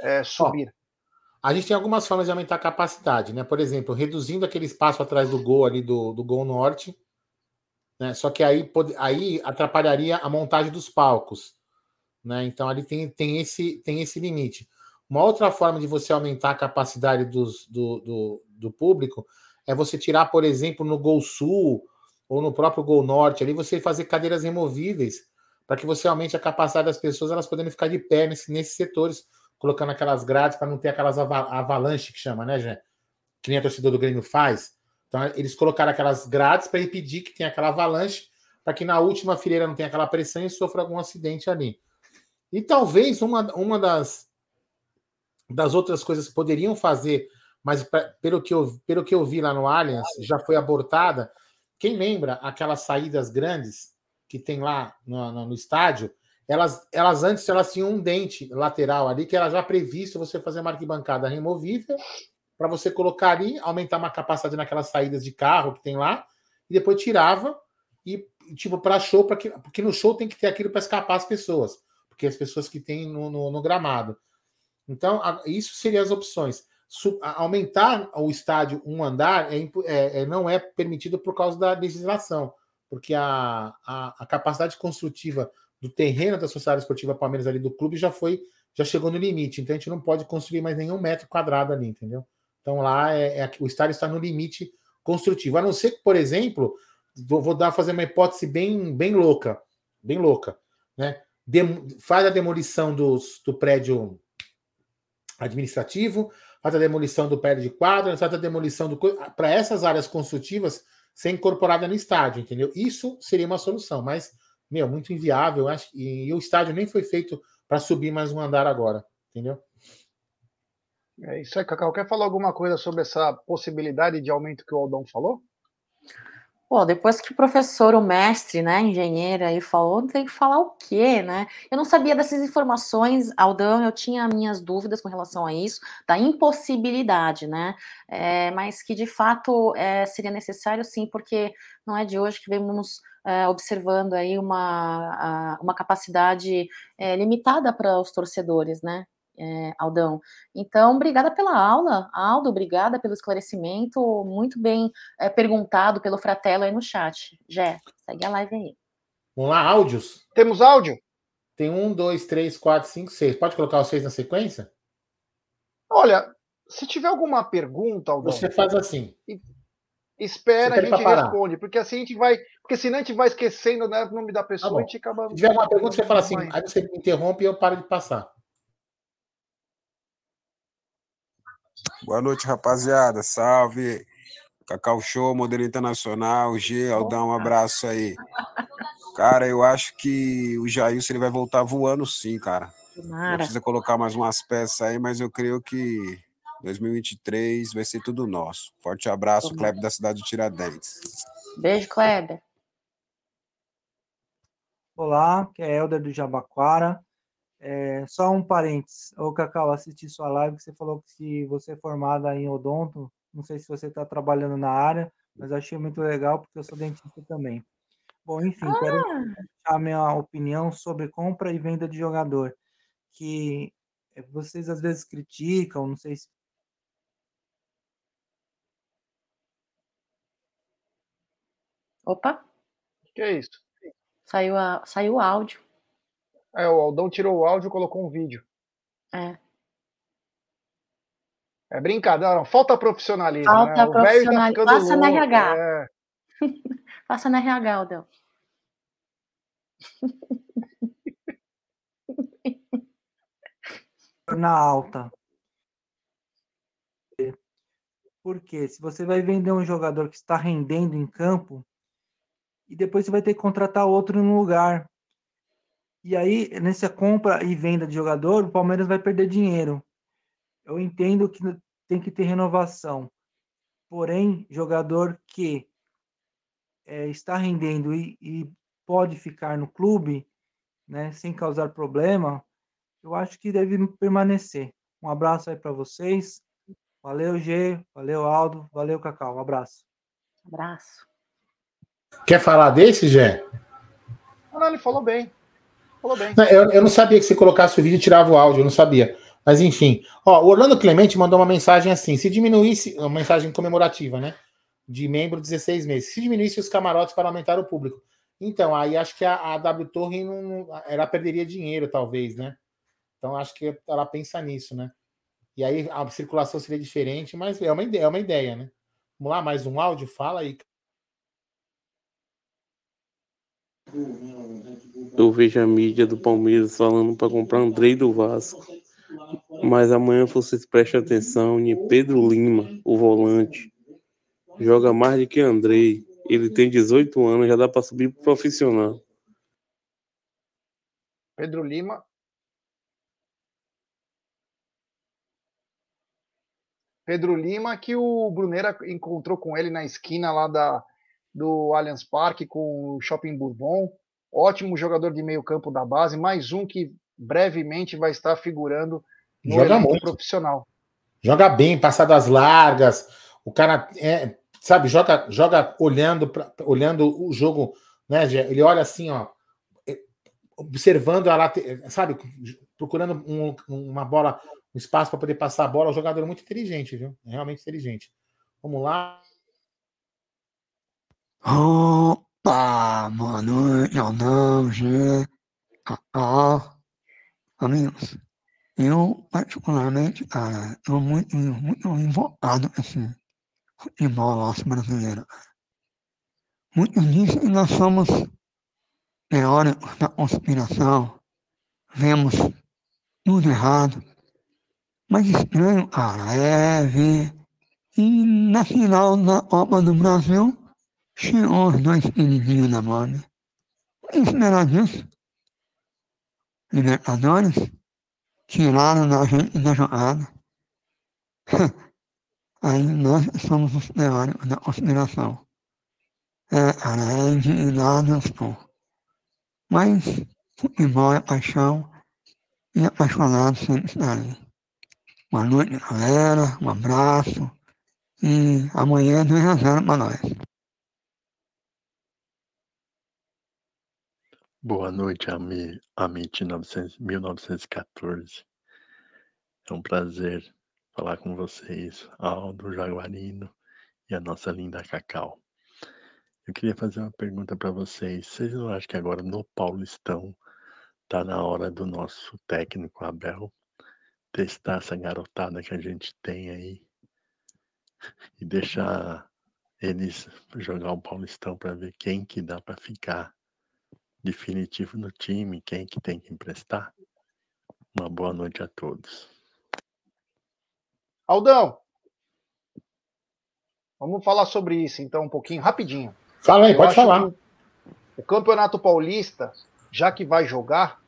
é, subir. Ó, a gente tem algumas formas de aumentar a capacidade, né? Por exemplo, reduzindo aquele espaço atrás do gol ali do, do gol norte né? Só que aí, aí atrapalharia a montagem dos palcos. Né? Então ali tem, tem, esse, tem esse limite. Uma outra forma de você aumentar a capacidade dos, do, do, do público é você tirar, por exemplo, no Gol Sul ou no próprio Gol Norte, ali você fazer cadeiras removíveis para que você aumente a capacidade das pessoas elas poderem ficar de pé nesse, nesses setores, colocando aquelas grades para não ter aquelas avalanches que chama, né, Jé? Que nem a torcida do Grêmio faz. Então, eles colocaram aquelas grades para impedir que tenha aquela avalanche, para que na última fileira não tenha aquela pressão e sofra algum acidente ali. E talvez uma, uma das, das outras coisas que poderiam fazer, mas pra, pelo, que eu, pelo que eu vi lá no Allianz, já foi abortada. Quem lembra aquelas saídas grandes que tem lá no, no, no estádio? Elas, elas antes elas tinham um dente lateral ali que era já previsto você fazer uma arquibancada removível para você colocar ali, aumentar uma capacidade naquelas saídas de carro que tem lá, e depois tirava e tipo para show, para que, porque no show tem que ter aquilo para escapar as pessoas, porque as pessoas que tem no, no, no gramado. Então, a, isso seriam as opções. Su, a, aumentar o estádio um andar é, é, é, não é permitido por causa da legislação, porque a, a, a capacidade construtiva do terreno da Sociedade Esportiva Palmeiras ali do clube já foi, já chegou no limite. Então a gente não pode construir mais nenhum metro quadrado ali, entendeu? Então lá é, é o estádio está no limite construtivo. A não ser que, por exemplo, vou, vou dar fazer uma hipótese bem, bem louca, bem louca, né? Faz a demolição dos, do prédio administrativo, faz a demolição do prédio de quadra, faz a demolição do para essas áreas construtivas ser incorporada no estádio, entendeu? Isso seria uma solução, mas meu, muito inviável, acho, e, e o estádio nem foi feito para subir mais um andar agora, entendeu? É isso aí, Cacau. Quer falar alguma coisa sobre essa possibilidade de aumento que o Aldão falou? Pô, depois que o professor, o mestre, né, engenheiro aí falou, tem que falar o quê, né? Eu não sabia dessas informações, Aldão, eu tinha minhas dúvidas com relação a isso, da impossibilidade, né? É, mas que de fato é, seria necessário sim, porque não é de hoje que vemos é, observando aí uma, uma capacidade é, limitada para os torcedores, né? É, Aldão. Então, obrigada pela aula, Aldo, obrigada pelo esclarecimento, muito bem é, perguntado pelo Fratelo aí no chat. Jé, segue a live aí. Vamos lá, áudios? Temos áudio? Tem um, dois, três, quatro, cinco, seis. Pode colocar os seis na sequência? Olha, se tiver alguma pergunta, Aldão... Você faz assim. Espera, a gente responde, porque assim a gente vai. Porque senão a gente vai esquecendo né, o nome da pessoa tá e a gente acaba. Se tiver alguma pergunta, você fala assim, aí você me interrompe e eu paro de passar. Boa noite, rapaziada. Salve. Cacau Show, modelo internacional. G, Aldão, um abraço aí. Cara, eu acho que o Jailson ele vai voltar voando sim, cara. Precisa colocar mais umas peças aí, mas eu creio que 2023 vai ser tudo nosso. Forte abraço, Kleber da cidade de Tiradentes. Beijo, Kleber. Olá, que é Helder do Jabaquara. É, só um parênteses. Ô, Cacau, assisti sua live que você falou que se você é formada em odonto, não sei se você está trabalhando na área, mas achei muito legal porque eu sou dentista também. Bom, enfim, ah. quero a minha opinião sobre compra e venda de jogador, que vocês às vezes criticam, não sei se Opa! Que é isso? Saiu, a, saiu o áudio. É, o Aldão tirou o áudio e colocou um vídeo. É. É brincadeira, não, falta profissionalismo. Falta né? profissionalismo. Tá Faça louco, na RH. É. Faça na RH, Aldão. Na alta. Porque se você vai vender um jogador que está rendendo em campo, e depois você vai ter que contratar outro no lugar. E aí, nessa compra e venda de jogador, o Palmeiras vai perder dinheiro. Eu entendo que tem que ter renovação. Porém, jogador que é, está rendendo e, e, pode ficar no clube, né, sem causar problema, eu acho que deve permanecer. Um abraço aí para vocês. Valeu, G. Valeu, Aldo. Valeu, Cacau. Um abraço. Abraço. Quer falar desse, Gé? Não, ele falou bem. Falou bem. Eu, eu não sabia que se colocasse o vídeo tirava o áudio, eu não sabia. Mas enfim, ó, o Orlando Clemente mandou uma mensagem assim: se diminuísse, uma mensagem comemorativa, né? De membro 16 meses. Se diminuísse os camarotes para aumentar o público. Então, aí acho que a, a W Torre não, ela perderia dinheiro, talvez, né? Então acho que ela pensa nisso, né? E aí a circulação seria diferente, mas é uma ideia, é uma ideia, né? Vamos lá, mais um áudio, fala aí. Eu vejo a mídia do Palmeiras falando para comprar Andrei do Vasco. Mas amanhã vocês prestem atenção em Pedro Lima, o volante. Joga mais do que Andrei. Ele tem 18 anos, já dá para subir pro profissional. Pedro Lima. Pedro Lima, que o Brunera encontrou com ele na esquina lá da, do Allianz Parque com o Shopping Bourbon. Ótimo jogador de meio campo da base, mais um que brevemente vai estar figurando no Joga muito. profissional. Joga bem, passadas largas. O cara é, sabe, joga, joga olhando, pra, olhando o jogo, né? Ele olha assim, ó, é, observando a lateral, sabe, procurando um, uma bola, um espaço para poder passar a bola. É um jogador muito inteligente, viu? É realmente inteligente. Vamos lá. Opa, mano, eu não, gente. Ah, amigos, eu particularmente, cara, estou muito, muito invocado nesse futebol nosso brasileiro. Muitos dizem que nós somos teóricos da conspiração, vemos tudo errado. Mas estranho, cara, é ver que na final da Copa do Brasil chegou os dois queridinhos da que esperar disso? Libertadores tiraram da gente da jogada. Aí nós somos os teóricos da conspiração. É, cara, é indignado estou. Mas futebol é paixão e apaixonado sempre estarei. Boa noite, galera. Um abraço. E amanhã é 2 a 0 para nós. Boa noite, Ami, Amit 1914. É um prazer falar com vocês, Aldo Jaguarino e a nossa linda Cacau. Eu queria fazer uma pergunta para vocês. Vocês não acham que agora no Paulistão tá na hora do nosso técnico Abel testar essa garotada que a gente tem aí e deixar eles jogar o Paulistão para ver quem que dá para ficar definitivo no time, quem que tem que emprestar. Uma boa noite a todos. Aldão, vamos falar sobre isso então um pouquinho, rapidinho. Fala aí, Eu pode falar. O Campeonato Paulista, já que vai jogar,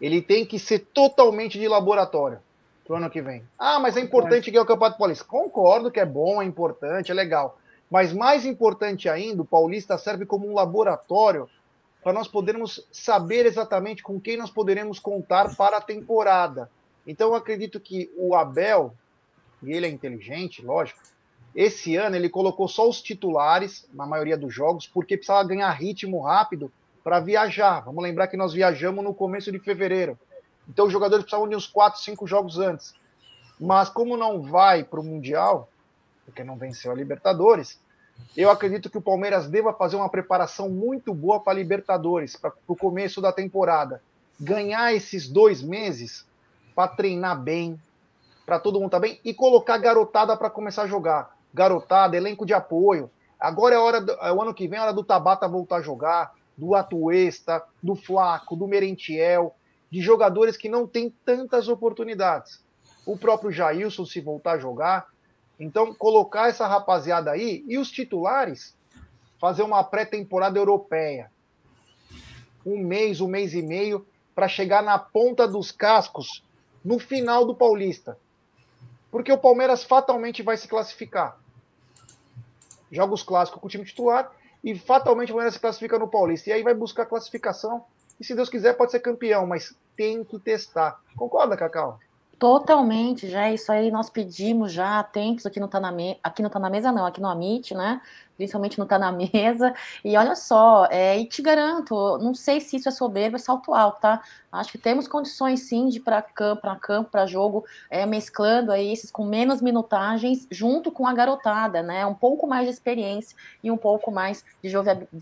ele tem que ser totalmente de laboratório pro ano que vem. Ah, mas é importante ganhar o Campeonato Paulista. Concordo que é bom, é importante, é legal. Mas mais importante ainda, o Paulista serve como um laboratório para nós podermos saber exatamente com quem nós poderemos contar para a temporada. Então eu acredito que o Abel, e ele é inteligente, lógico, esse ano ele colocou só os titulares na maioria dos jogos, porque precisava ganhar ritmo rápido para viajar. Vamos lembrar que nós viajamos no começo de fevereiro. Então os jogadores precisavam de uns 4, 5 jogos antes. Mas como não vai para o Mundial, porque não venceu a Libertadores, eu acredito que o Palmeiras deva fazer uma preparação muito boa para a Libertadores, para o começo da temporada. Ganhar esses dois meses para treinar bem, para todo mundo estar tá bem e colocar garotada para começar a jogar. Garotada, elenco de apoio. Agora é hora, do, é o ano que vem é hora do Tabata voltar a jogar, do Atuesta, do Flaco, do Merentiel, de jogadores que não têm tantas oportunidades. O próprio Jailson, se voltar a jogar, então, colocar essa rapaziada aí e os titulares fazer uma pré-temporada europeia. Um mês, um mês e meio, para chegar na ponta dos cascos no final do Paulista. Porque o Palmeiras fatalmente vai se classificar. Jogos clássicos com o time titular e fatalmente o Palmeiras se classifica no Paulista. E aí vai buscar classificação. E se Deus quiser, pode ser campeão, mas tem que testar. Concorda, Cacau? Totalmente, já isso aí nós pedimos já há tempos, aqui não tá na, me... aqui não tá na mesa não, aqui no Amit, né, principalmente não tá na mesa, e olha só, é, e te garanto, não sei se isso é soberbo, é salto alto, tá, acho que temos condições sim de para campo, para campo, para jogo, é, mesclando aí esses com menos minutagens, junto com a garotada, né, um pouco mais de experiência e um pouco mais de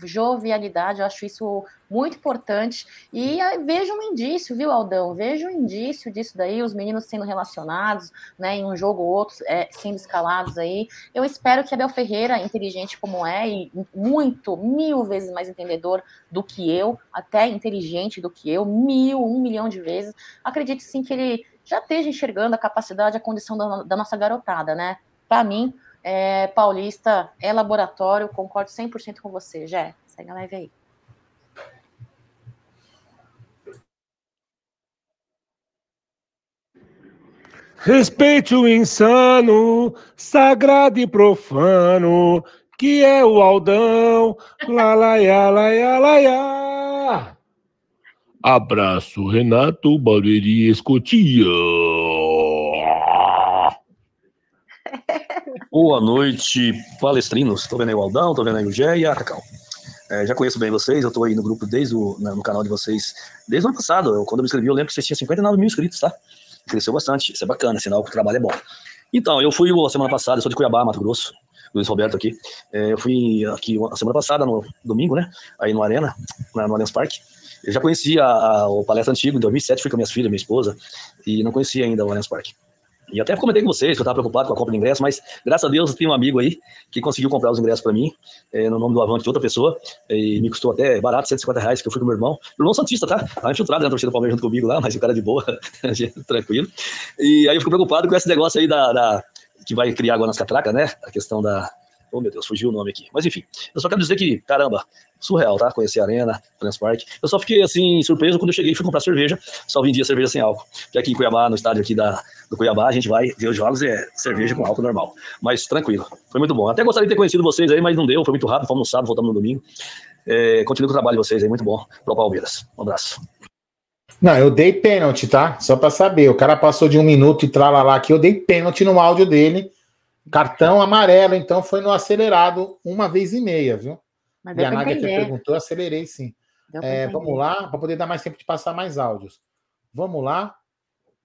jovialidade, eu acho isso muito importante. E vejo um indício, viu, Aldão? Vejo um indício disso daí, os meninos sendo relacionados, né, em um jogo ou outro, é, sendo escalados aí. Eu espero que Abel Ferreira, inteligente como é, e muito, mil vezes mais entendedor do que eu, até inteligente do que eu, mil, um milhão de vezes, acredito sim que ele já esteja enxergando a capacidade, a condição da, da nossa garotada, né? Para mim, é, Paulista é laboratório, concordo 100% com você, Jé. Segue a live aí. Respeite o insano, sagrado e profano, que é o Aldão. Lá, lá, lá, lá, lá, lá. Abraço, Renato Balderi Escotia. Boa noite, palestrinos. Estou vendo aí o Aldão, estou vendo aí o Gé e a Cacau. É, já conheço bem vocês, eu estou aí no grupo desde o no canal de vocês desde o ano passado. Eu, quando eu me inscrevi, eu lembro que vocês tinham 59 mil inscritos, tá? cresceu bastante, isso é bacana, sinal que o trabalho é bom. Então, eu fui semana passada, eu sou de Cuiabá, Mato Grosso, Luiz Roberto aqui. É, eu fui aqui a semana passada, no domingo, né? Aí no Arena, no Allianz Parque. Eu já conhecia o Palestra Antigo, em 2007 fui com minhas filhas, minha esposa, e não conhecia ainda o Allianz Parque. E até comentei com vocês que eu estava preocupado com a compra de ingresso, mas graças a Deus eu tenho um amigo aí que conseguiu comprar os ingressos para mim, é, no nome do Avante de outra pessoa, e me custou até barato, 150 reais, que eu fui com meu irmão. Meu irmão Santista, tá? Tava infiltrado na torcida do Palmeiras junto comigo lá, mas o cara de boa, tranquilo. E aí eu fico preocupado com esse negócio aí da, da que vai criar agora nas catracas, né? A questão da, Oh, meu Deus, fugiu o nome aqui. Mas enfim, eu só quero dizer que, caramba, surreal, tá? Conhecer a Arena, Transpark. Eu só fiquei, assim, surpreso quando eu cheguei e fui comprar cerveja. Só vendia cerveja sem álcool. Que aqui em Cuiabá, no estádio aqui da, do Cuiabá, a gente vai ver os jogos e é cerveja com álcool normal. Mas tranquilo, foi muito bom. Até gostaria de ter conhecido vocês aí, mas não deu, foi muito rápido. Fomos no sábado, voltamos no domingo. É, continue com o trabalho de vocês aí, muito bom. Pro Palmeiras. Um abraço. Não, eu dei pênalti, tá? Só para saber. O cara passou de um minuto e tralalá aqui. Eu dei pênalti no áudio dele. Cartão amarelo, então foi no acelerado uma vez e meia, viu? Mas e a Nádia até perguntou, acelerei sim. É, vamos lá, para poder dar mais tempo de passar mais áudios. Vamos lá.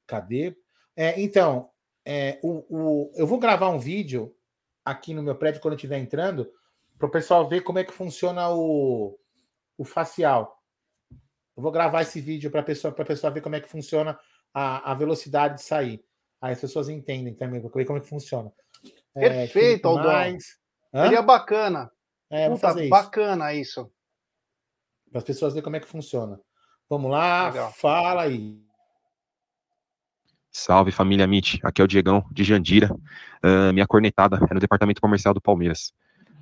Cadê? É, então, é, o, o, eu vou gravar um vídeo aqui no meu prédio quando eu estiver entrando, para o pessoal ver como é que funciona o, o facial. Eu vou gravar esse vídeo para a pessoa, a pessoa ver como é que funciona a, a velocidade de sair. Aí as pessoas entendem também, ver como é que funciona. Perfeito, é, Aldão. Seria bacana. É, Puta, fazer bacana isso. Para as pessoas verem como é que funciona. Vamos lá, Legal. fala aí. Salve família Amit, aqui é o Diegão de Jandira. Uh, minha cornetada é no departamento comercial do Palmeiras.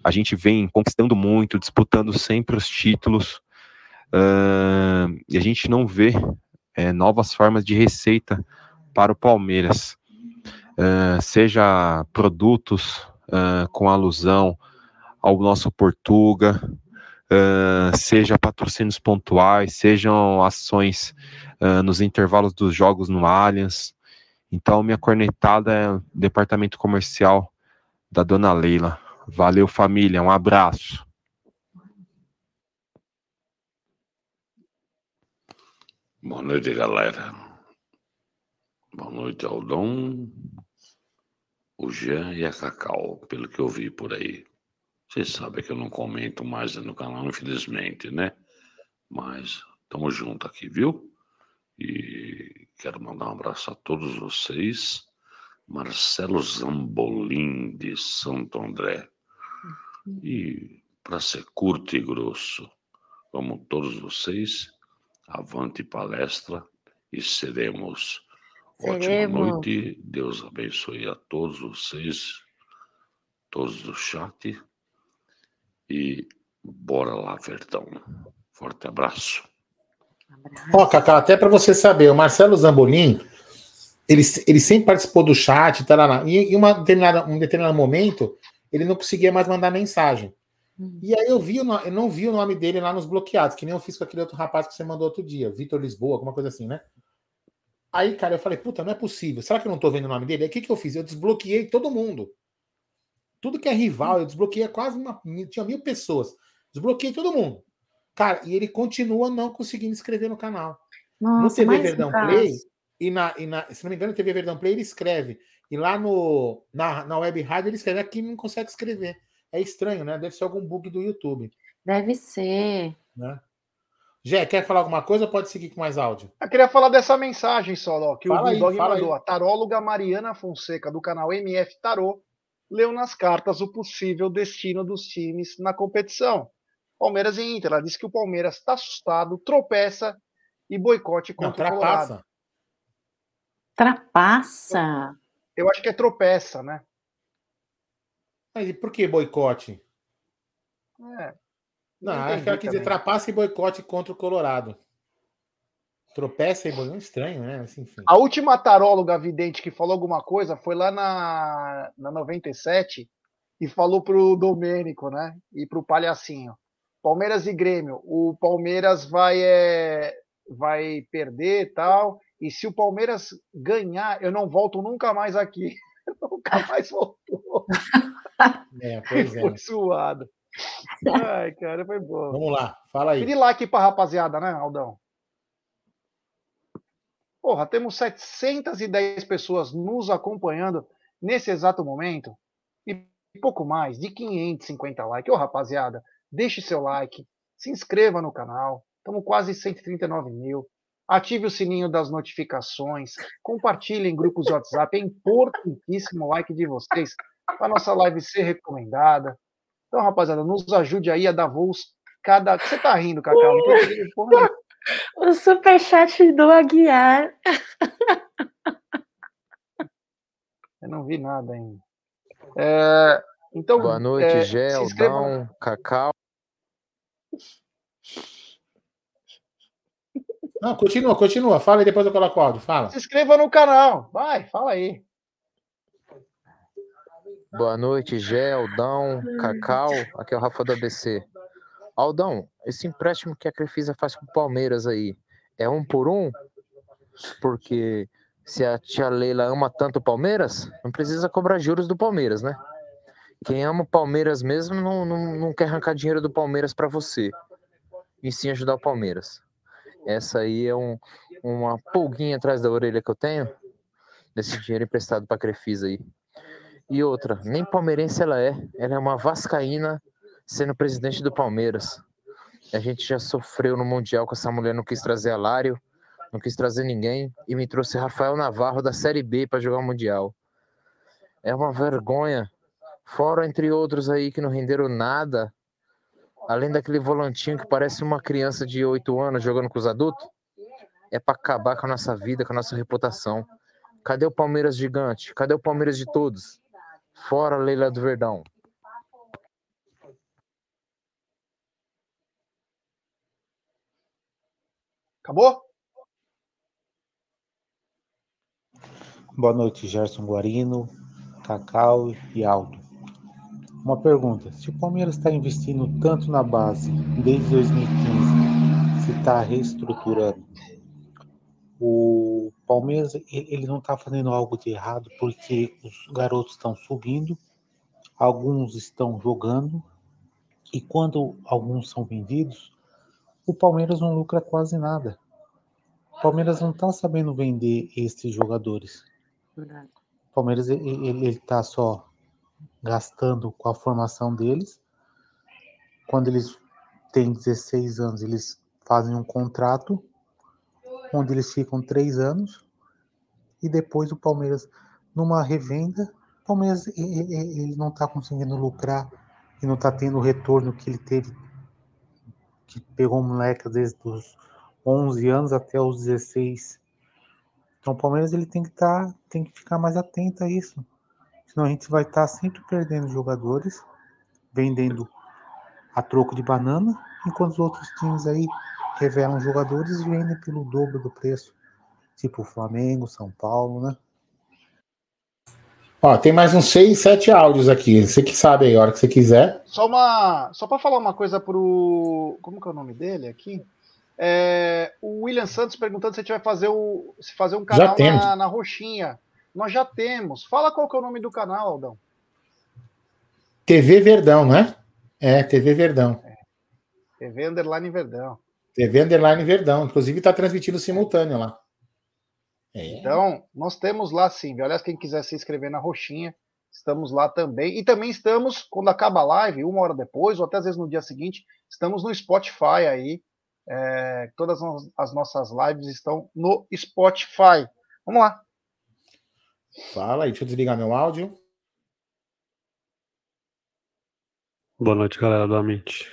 A gente vem conquistando muito, disputando sempre os títulos, uh, e a gente não vê é, novas formas de receita para o Palmeiras uh, seja produtos uh, com alusão ao nosso Portuga, uh, seja patrocínios pontuais, sejam ações nos intervalos dos jogos no Allianz. Então, minha cornetada é departamento comercial da dona Leila. Valeu, família. Um abraço. Boa noite, galera. Boa noite, Aldon o Jean e a Cacau, pelo que eu vi por aí. Vocês sabem que eu não comento mais no canal, infelizmente, né? Mas estamos juntos aqui, viu? E quero mandar um abraço a todos vocês. Marcelo Zambolim, de Santo André. E para ser curto e grosso, como todos vocês, avante palestra e seremos Ótima noite, Deus abençoe a todos vocês, todos do chat. E bora lá, Verdão. Forte abraço. Ó, oh, Cacá, até para você saber, o Marcelo Zambolim, ele, ele sempre participou do chat, tá lá, e em uma determinada, um determinado momento, ele não conseguia mais mandar mensagem. Hum. E aí eu vi, eu não vi o nome dele lá nos bloqueados, que nem eu fiz com aquele outro rapaz que você mandou outro dia, Vitor Lisboa, alguma coisa assim, né? Aí, cara, eu falei, puta, não é possível. Será que eu não tô vendo o nome dele? Aí o que, que eu fiz? Eu desbloqueei todo mundo. Tudo que é rival, eu desbloqueei quase uma. Tinha mil pessoas. Desbloqueei todo mundo. Cara, e ele continua não conseguindo escrever no canal. Nossa, no TV Verdão Play, e na, e na, se não me engano, no TV Verdão Play ele escreve. E lá no, na, na web rádio ele escreve aqui não consegue escrever. É estranho, né? Deve ser algum bug do YouTube. Deve ser. Né? Jé, quer falar alguma coisa ou pode seguir com mais áudio? Eu queria falar dessa mensagem só, ó, que fala o Bulldog mandou. Aí. A taróloga Mariana Fonseca, do canal MF Tarô, leu nas cartas o possível destino dos times na competição. Palmeiras e Inter. Ela disse que o Palmeiras está assustado, tropeça e boicote contra Não, o Colorado. Trapaça? Eu acho que é tropeça, né? Mas por que boicote? É, não, acho que ela quis dizer trapaça e boicote contra o Colorado. Tropeça e boicote. Estranho, né? Assim, enfim. A última taróloga vidente que falou alguma coisa foi lá na, na 97 e falou pro Domênico, né? E pro Palhacinho. Palmeiras e Grêmio. O Palmeiras vai, é, vai perder e tal. E se o Palmeiras ganhar, eu não volto nunca mais aqui. nunca mais voltou. É, pois é. Foi suado. Ai, cara, foi bom. Vamos lá, fala aí. Pedi like pra rapaziada, né, Aldão? Porra, temos 710 pessoas nos acompanhando nesse exato momento e pouco mais de 550 likes. Ô, rapaziada, deixe seu like, se inscreva no canal, Estamos quase 139 mil. Ative o sininho das notificações. Compartilhe em grupos de WhatsApp. É importantíssimo o like de vocês para nossa live ser recomendada. Então, rapaziada, nos ajude aí a dar voos cada. Você tá rindo, Cacau? O superchat do Aguiar. Eu não vi nada ainda. É, então, Boa noite, é, inscrevam- Aldão, Cacau. Não, continua, continua. Fala e depois eu coloco o áudio. Fala. Se inscreva no canal. Vai, fala aí. Boa noite, Gé, Aldão, Cacau. Aqui é o Rafa do ABC. Aldão, esse empréstimo que a Crefisa faz com o Palmeiras aí, é um por um? Porque se a tia Leila ama tanto o Palmeiras, não precisa cobrar juros do Palmeiras, né? Quem ama o Palmeiras mesmo não, não, não quer arrancar dinheiro do Palmeiras para você, e sim ajudar o Palmeiras. Essa aí é um, uma pulguinha atrás da orelha que eu tenho desse dinheiro emprestado para a Crefisa aí. E outra, nem palmeirense ela é, ela é uma vascaína sendo presidente do Palmeiras. A gente já sofreu no Mundial com essa mulher, não quis trazer Alário, não quis trazer ninguém, e me trouxe Rafael Navarro da Série B para jogar o Mundial. É uma vergonha. Fora, entre outros aí que não renderam nada, além daquele volantinho que parece uma criança de 8 anos jogando com os adultos, é para acabar com a nossa vida, com a nossa reputação. Cadê o Palmeiras gigante? Cadê o Palmeiras de todos? Fora Leila do Verdão. Acabou? Boa noite, Gerson Guarino, Cacau e Aldo. Uma pergunta: se o Palmeiras está investindo tanto na base desde 2015, se está reestruturando, o Palmeiras ele não está fazendo algo de errado porque os garotos estão subindo, alguns estão jogando, e quando alguns são vendidos, o Palmeiras não lucra quase nada. O Palmeiras não está sabendo vender esses jogadores. Verdade. O Palmeiras ele, ele, ele tá só gastando com a formação deles. Quando eles têm 16 anos, eles fazem um contrato onde eles ficam três anos e depois o Palmeiras, numa revenda, o Palmeiras ele, não está conseguindo lucrar e não está tendo o retorno que ele teve, que pegou o moleque desde os 11 anos até os 16. Então o Palmeiras ele tem que estar, tem que ficar mais atento a isso. Senão a gente vai estar sempre perdendo jogadores, vendendo a troco de banana, enquanto os outros times aí revelam jogadores e vendem pelo dobro do preço. Tipo Flamengo, São Paulo, né? Ó, tem mais uns seis, sete áudios aqui. Você que sabe aí, a hora que você quiser. Só uma, só para falar uma coisa pro, como que é o nome dele aqui? É, o William Santos perguntando se a gente vai fazer o, se fazer um canal na, na roxinha. Nós já temos. Fala qual que é o nome do canal, Aldão. TV Verdão, né? É, TV Verdão. TV Underline Verdão. TV Underline Verdão. Inclusive está transmitindo simultâneo lá. É. Então, nós temos lá sim. Aliás, quem quiser se inscrever na roxinha, estamos lá também. E também estamos, quando acaba a live, uma hora depois, ou até às vezes no dia seguinte, estamos no Spotify aí. É, todas as- as nossas lives estão no Spotify. Vamos lá. Fala aí, deixa eu desligar meu áudio. Boa noite, galera do Amit.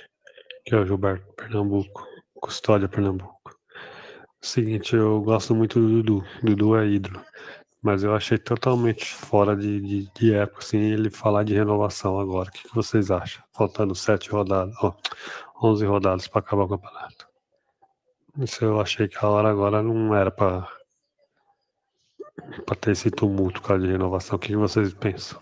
Aqui é o Gilberto, Pernambuco. Custódia, Pernambuco. Seguinte, eu gosto muito do Dudu. Dudu é ídolo. Mas eu achei totalmente fora de, de, de época, assim, ele falar de renovação agora. O que, que vocês acham? Faltando sete rodadas, ó, 11 rodadas para acabar o campeonato. Isso eu achei que a hora agora não era para para ter esse tumulto causa de renovação. O que, vocês pensam?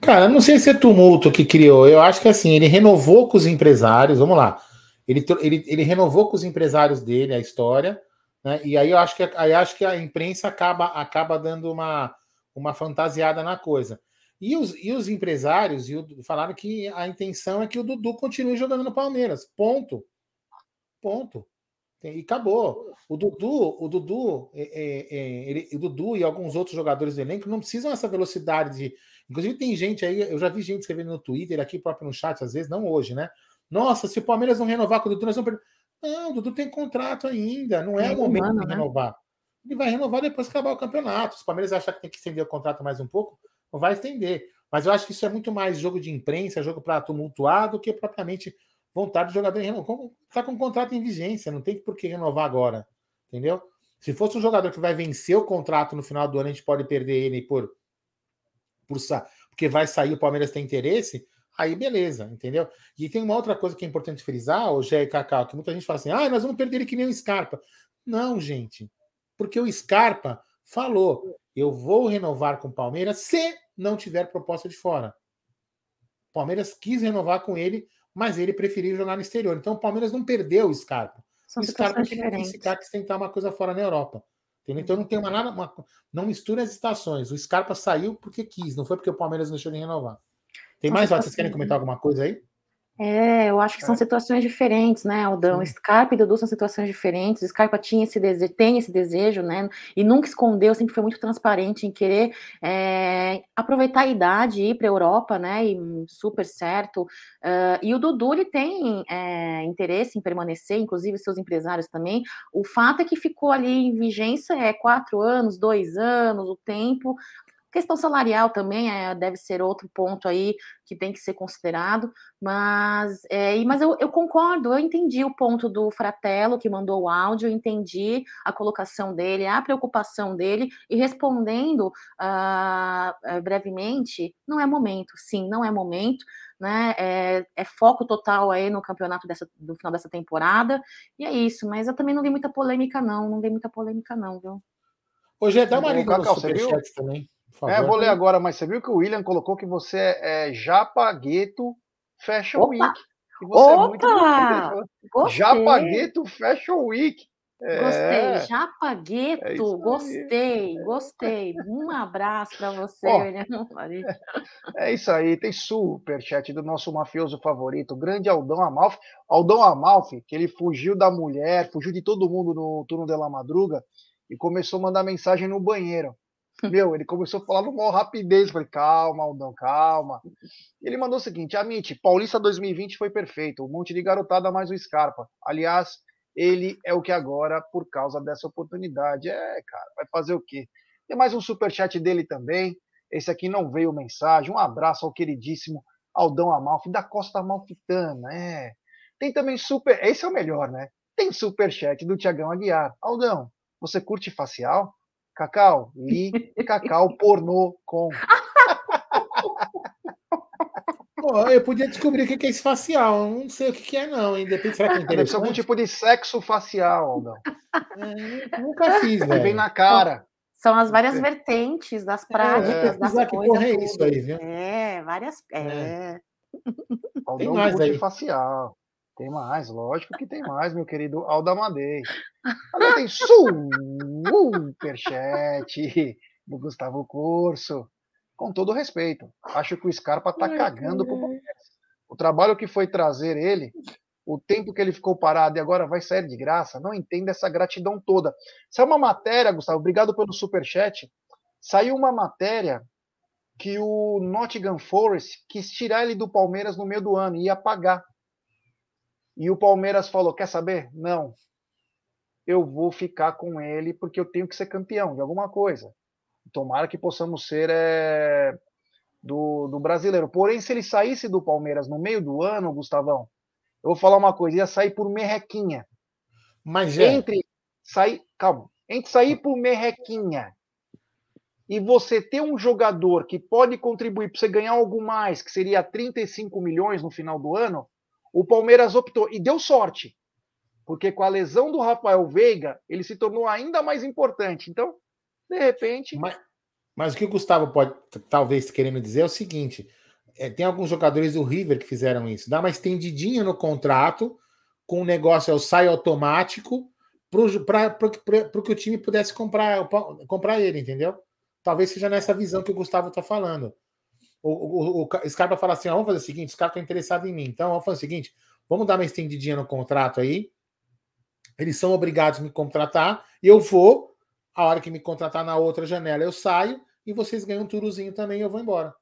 Cara, não sei se é tumulto que criou. Eu acho que assim, ele renovou com os empresários. Vamos lá. Ele, ele, ele renovou com os empresários dele a história, né? E aí eu acho que, aí acho que a imprensa acaba, acaba dando uma, uma fantasiada na coisa. E os, e os empresários e o- falaram que a intenção é que o Dudu continue jogando no Palmeiras. Ponto. Ponto. E acabou. O Dudu, o Dudu, é, é, é, ele- o Dudu e alguns outros jogadores do elenco não precisam dessa velocidade de. Inclusive, tem gente aí, eu já vi gente escrevendo no Twitter, aqui próprio no chat, às vezes, não hoje, né? Nossa, se o Palmeiras não renovar com o Dudu, nós vamos perder. Não, o Dudu tem contrato ainda, não é, É o momento humano, de né? renovar. Ele vai renovar depois que acabar o campeonato. Se o Palmeiras achar que tem que estender o contrato mais um pouco, vai estender. Mas eu acho que isso é muito mais jogo de imprensa, jogo para tumultuar, do que propriamente vontade do jogador. Está com o contrato em vigência, não tem por que renovar agora. Entendeu? Se fosse um jogador que vai vencer o contrato no final do ano, a gente pode perder ele por, por porque vai sair, o Palmeiras tem interesse, aí beleza, entendeu? E tem uma outra coisa que é importante frisar, o Gé e Cacau, que muita gente fala assim: ah, nós vamos perder ele que nem o Scarpa. Não, gente, porque o Scarpa falou: eu vou renovar com o Palmeiras se não tiver proposta de fora. O Palmeiras quis renovar com ele, mas ele preferiu jogar no exterior. Então o Palmeiras não perdeu o Scarpa. São o Scarpa ficar quis tentar uma coisa fora na Europa. Entendeu? Então não tem uma nada, uma- não mistura as estações. O Scarpa saiu porque quis, não foi porque o Palmeiras não deixou de renovar. Tem mais, vocês querem comentar alguma coisa aí? É, eu acho que são situações diferentes, né, Aldão? Scarpa e Dudu são situações diferentes. Scarpa tinha esse desejo, tem esse desejo, né? E nunca escondeu, sempre foi muito transparente em querer é, aproveitar a idade e ir para a Europa, né? E super certo. Ah, e o Dudu ele tem é, interesse em permanecer, inclusive seus empresários também. O fato é que ficou ali em vigência é quatro anos, dois anos, o tempo. Questão salarial também é, deve ser outro ponto aí que tem que ser considerado, mas, é, mas eu, eu concordo, eu entendi o ponto do Fratello que mandou o áudio, entendi a colocação dele, a preocupação dele, e respondendo eh, brevemente, não é momento, sim, não é momento, né? É, é foco total aí no campeonato dessa, do final dessa temporada, e é isso, mas eu também não vi muita polêmica, não, não vi muita polêmica, não, viu? Hoje Ô, lida no Cacau, viu? superchat também, É, vou ler agora, mas você viu que o William colocou que você é Japagueto Fashion Opa! Week. E você é muito Opa! bonito. Gostei! Japagueto Fashion Week. É, Gostei, Japagueto, é isso aí. gostei, gostei. Um abraço para você, William. É isso aí, tem superchat do nosso mafioso favorito, o grande Aldão Amalfi. Aldão Amalfi, que ele fugiu da mulher, fugiu de todo mundo no turno de la madruga e começou a mandar mensagem no banheiro. Meu, ele começou a falar no maior rapidez. Falei, calma, Aldão, calma. Ele mandou o seguinte: Amit, Paulista 2020 foi perfeito. Um monte de garotada mais o Scarpa. Aliás, ele é o que agora, por causa dessa oportunidade. É, cara, vai fazer o quê? Tem mais um superchat dele também. Esse aqui não veio mensagem. Um abraço ao queridíssimo Aldão Amalfi, da Costa Amalfitana. É. Tem também super. Esse é o melhor, né? Tem superchat do Tiagão Aguiar. Aldão, você curte facial? Cacau, li Cacau pornô com. Pô, eu podia descobrir o que é esse facial. eu Não sei o que é, não. Hein? Depende, será que é Deve ser algum tipo de sexo facial, Aldão. Nunca fiz, Que vem na cara. São as várias Você- vertentes das vou práticas, das pesquisar que coisas. porra é isso aí, viu? É, várias. É. Aldão mais curte aí. facial. Tem mais, lógico que tem mais, meu querido Aldamadei. Agora tem superchat do Gustavo Corso. Com todo respeito, acho que o Scarpa tá cagando pro Palmeiras. O trabalho que foi trazer ele, o tempo que ele ficou parado e agora vai sair de graça, não entendo essa gratidão toda. Saiu uma matéria, Gustavo, obrigado pelo superchat. Saiu uma matéria que o Nottingham Forest quis tirar ele do Palmeiras no meio do ano e ia pagar. E o Palmeiras falou: quer saber? Não. Eu vou ficar com ele porque eu tenho que ser campeão de alguma coisa. Tomara que possamos ser é, do, do brasileiro. Porém, se ele saísse do Palmeiras no meio do ano, Gustavão, eu vou falar uma coisa: ia sair por merrequinha. Mas já. Entre sair, calma, entre sair por merrequinha e você ter um jogador que pode contribuir para você ganhar algo mais, que seria 35 milhões no final do ano, o Palmeiras optou e deu sorte. Porque com a lesão do Rafael Veiga, ele se tornou ainda mais importante. Então, de repente. Mas, mas o que o Gustavo pode talvez querendo dizer é o seguinte: é, tem alguns jogadores do River que fizeram isso. Dá uma estendidinha no contrato, com o negócio é o sai automático, para que o time pudesse comprar, comprar ele, entendeu? Talvez seja nessa visão que o Gustavo está falando. O, o, o, Scarpa fala assim: ó, vamos fazer o seguinte: os caras estão interessados em mim. Então, vamos fazer o seguinte: vamos dar uma estendidinha no contrato aí. Eles são obrigados a me contratar, e eu vou. A hora que me contratar na outra janela, eu saio e vocês ganham um turuzinho também e eu vou embora.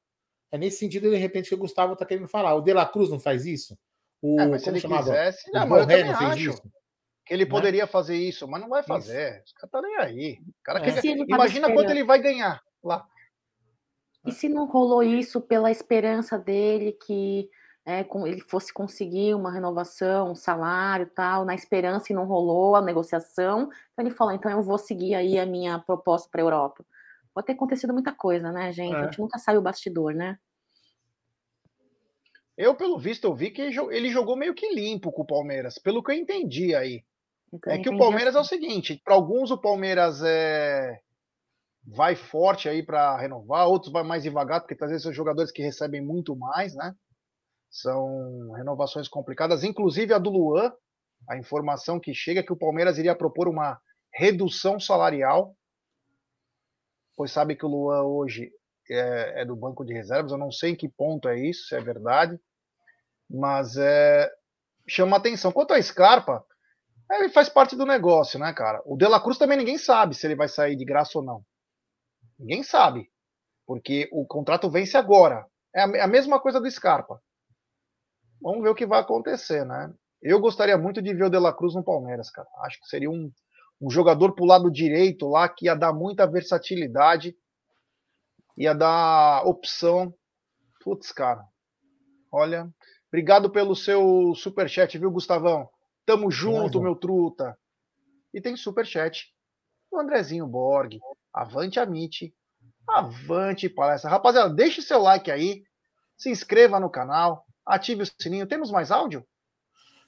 É nesse sentido, de repente, que o Gustavo está querendo falar. O De La Cruz não faz isso? O, É, mas se como ele chamava? quisesse, O não, mas eu não fez acho. isso? que ele Né? poderia fazer isso, mas não vai fazer. Os caras tá nem aí. O cara E quer- Imagina quanto ele vai ganhar lá. E se não rolou isso pela esperança dele que é, com- ele fosse conseguir uma renovação, um salário e tal, na esperança e não rolou a negociação, então ele falou, então eu vou seguir aí a minha proposta para a Europa. Pode ter acontecido muita coisa, né, gente? A É. gente nunca sabe o bastidor, né? Eu, pelo visto, eu vi que ele jogou meio que limpo com o Palmeiras, pelo que eu entendi aí. Eu É que o Palmeiras é o assim. seguinte, para alguns o Palmeiras é vai forte aí para renovar, outros vai mais devagar, porque às vezes são jogadores que recebem muito mais, né? São renovações complicadas, inclusive a do Luan, a informação que chega é que o Palmeiras iria propor uma redução salarial, pois sabe que o Luan hoje é, é do banco de reservas, eu não sei em que ponto é isso, se é verdade, mas é, chama atenção. Quanto a Scarpa, ele faz parte do negócio, né, cara? O De La Cruz também ninguém sabe se ele vai sair de graça ou não. Ninguém sabe. Porque o contrato vence agora. É a, é a mesma coisa do Scarpa. Vamos ver o que vai acontecer, né? Eu gostaria muito de ver o De La Cruz no Palmeiras, cara. Acho que seria um, um jogador pro lado direito lá que ia dar muita versatilidade, ia dar opção. Putz, cara. Olha, obrigado pelo seu superchat, viu, Gustavão? Tamo junto, meu truta. E tem superchat. O Andrezinho Borg. Avante Amit. Avante palestra. Rapaziada, deixe seu like aí. Se inscreva no canal. Ative o sininho. Temos mais áudio?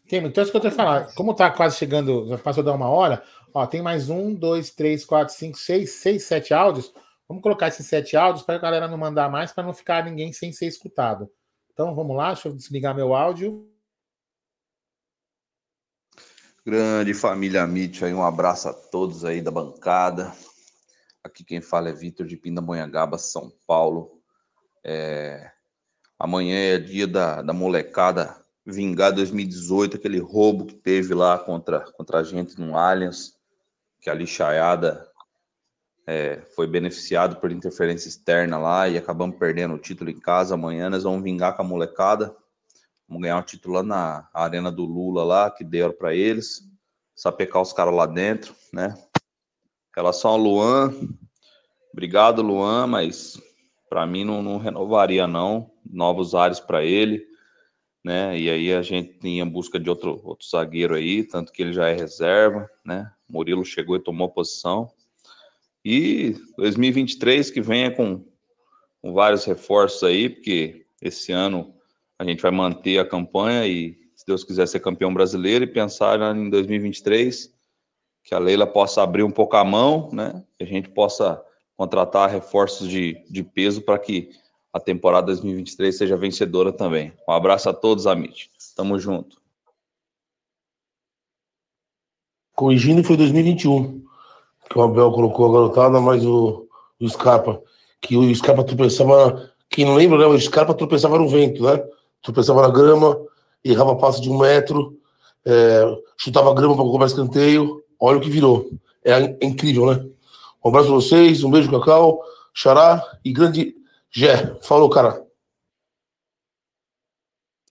Tem, então isso que eu tô falando. Como tá quase chegando, já passou da uma hora, ó, tem mais um, dois, três, quatro, cinco, seis, seis, sete áudios. Vamos colocar esses sete áudios para a galera não mandar mais, para não ficar ninguém sem ser escutado. Então vamos lá, deixa eu desligar meu áudio. Grande família Mitch aí, um abraço a todos aí da bancada. Aqui quem fala é Vitor de Pindamonhangaba, São Paulo. É, Amanhã é dia da, da molecada vingar 2018, aquele roubo que teve lá contra, contra a gente no Allianz, que a lixaiada é, foi beneficiado por interferência externa lá e acabamos perdendo o título em casa. Amanhã nós vamos vingar com a molecada. Vamos ganhar um título lá na arena do Lula lá, que deram para eles. Sapecar os caras lá dentro, né? Relação ao Luan, obrigado, Luan, mas para mim não, não renovaria não. Novos ares para ele, né? E aí a gente em busca de outro, outro zagueiro aí, tanto que ele já é reserva, né? Murilo chegou e tomou posição. E 2023 que venha com, com vários reforços aí, porque esse ano a gente vai manter a campanha e, se Deus quiser, ser campeão brasileiro e pensar em 2023 que a Leila possa abrir um pouco a mão, né? Que a gente possa contratar reforços de, de peso para que a temporada 2023 seja vencedora também. Um abraço a todos, Amit. Tamo junto. Corrigindo foi 2021 que o Abel colocou a garotada, mas o, o Scarpa, que o Scarpa tropeçava, quem não lembra, né? O Scarpa tropeçava no vento, né? Tropeçava na grama, errava passe de um metro, é, chutava grama para cobrar escanteio. Olha o que virou. É, incrível, né? Um abraço pra vocês, um beijo, Cacau, Xará e grande Gé. Falou, cara.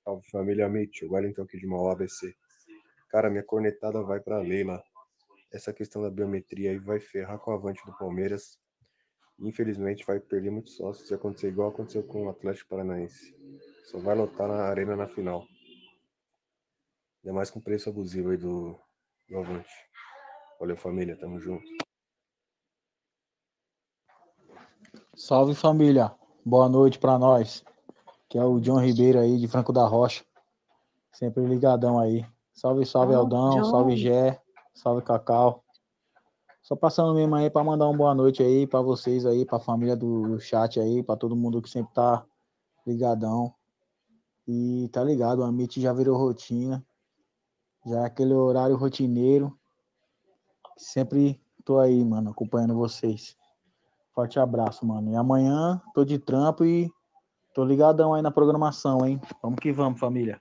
Salve família Mitch, o Wellington aqui de Mauá ABC. Cara, minha cornetada vai pra Leila. Essa questão da biometria aí vai ferrar com o avante do Palmeiras. Infelizmente vai perder muitos sócios se acontecer igual aconteceu com o Atlético Paranaense. Só vai lotar na arena na final. Ainda mais com preço abusivo aí do, do avante. Valeu família, tamo junto. Salve família, boa noite pra nós. Que é o John Ribeiro aí de Franco da Rocha. Sempre ligadão aí. Salve, salve Oh, Aldão, John. salve Gé, salve Cacau. Só passando mesmo aí pra mandar uma boa noite aí pra vocês aí, pra família do, chat aí, pra todo mundo que sempre tá ligadão. E tá ligado, o Amit já virou rotina. Já é aquele horário rotineiro. Sempre tô aí, mano, acompanhando vocês. Forte abraço, mano. E amanhã tô de trampo e tô ligadão aí na programação, hein? Vamos que vamos, família.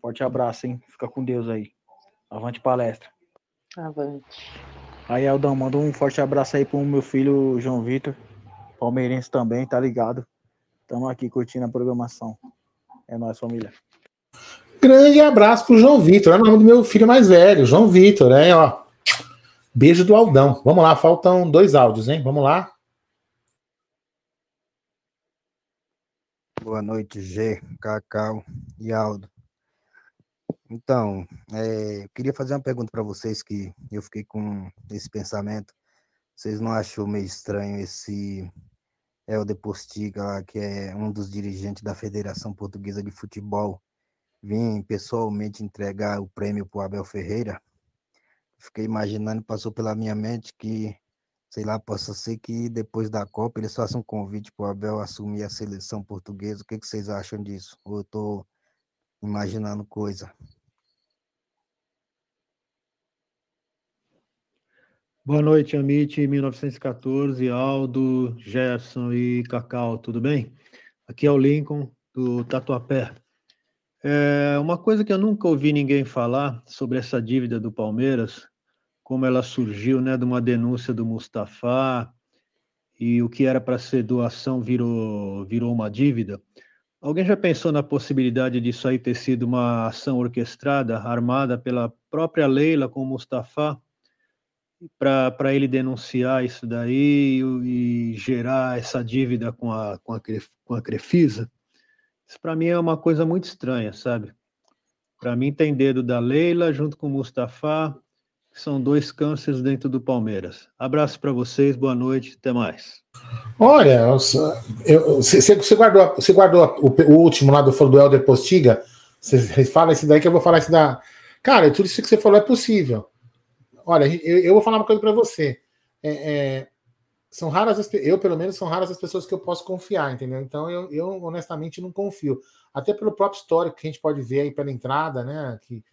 Forte abraço, hein? Fica com Deus aí. Avante palestra. Avante. Aí, Aldão, manda um forte abraço aí pro meu filho João Vitor. Palmeirense também, tá ligado? Tamo aqui curtindo a programação. É nóis, família. Grande abraço pro João Vitor, é o nome do meu filho mais velho, João Vitor, né? Ó, beijo do Aldão. Vamos lá, faltam dois áudios, hein? Vamos lá. Boa noite, G, Cacau e Aldo. Então, é, eu queria fazer uma pergunta para vocês que eu fiquei com esse pensamento. Vocês não achou meio estranho esse Helder Postiga, que é um dos dirigentes da Federação Portuguesa de Futebol, vir pessoalmente entregar o prêmio para Abel Ferreira? Fiquei imaginando, passou pela minha mente que, sei lá, possa ser que depois da Copa eles façam um convite para o Abel assumir a seleção portuguesa. O que, que vocês acham disso? Ou eu estou imaginando coisa? Boa noite, Amit, 1914, Aldo, Gerson e Cacau, tudo bem? Aqui é o Lincoln, do Tatuapé. É uma coisa que eu nunca ouvi ninguém falar sobre essa dívida do Palmeiras, como ela surgiu, né, de uma denúncia do Mustafa, e o que era para ser doação virou, virou uma dívida. Alguém já pensou na possibilidade disso aí ter sido uma ação orquestrada, armada pela própria Leila com o Mustafa? para ele denunciar isso daí e, e, gerar essa dívida com a, com a, com a Crefisa, isso para mim é uma coisa muito estranha, sabe? Para mim tem dedo da Leila junto com o Mustafa, que são dois cânceres dentro do Palmeiras. Abraço para vocês, boa noite, até mais. Olha, você, guardou, guardou o, o último lá do, do Helder Postiga? Você fala esse daí que eu vou falar esse da. Cara, tudo isso que você falou é possível. Olha, eu, eu vou falar uma coisa para você. É, é, são raras as, eu pelo menos são raras as pessoas que eu posso confiar, entendeu? Então eu, eu honestamente não confio, até pelo próprio histórico que a gente pode ver aí pela entrada, né? Que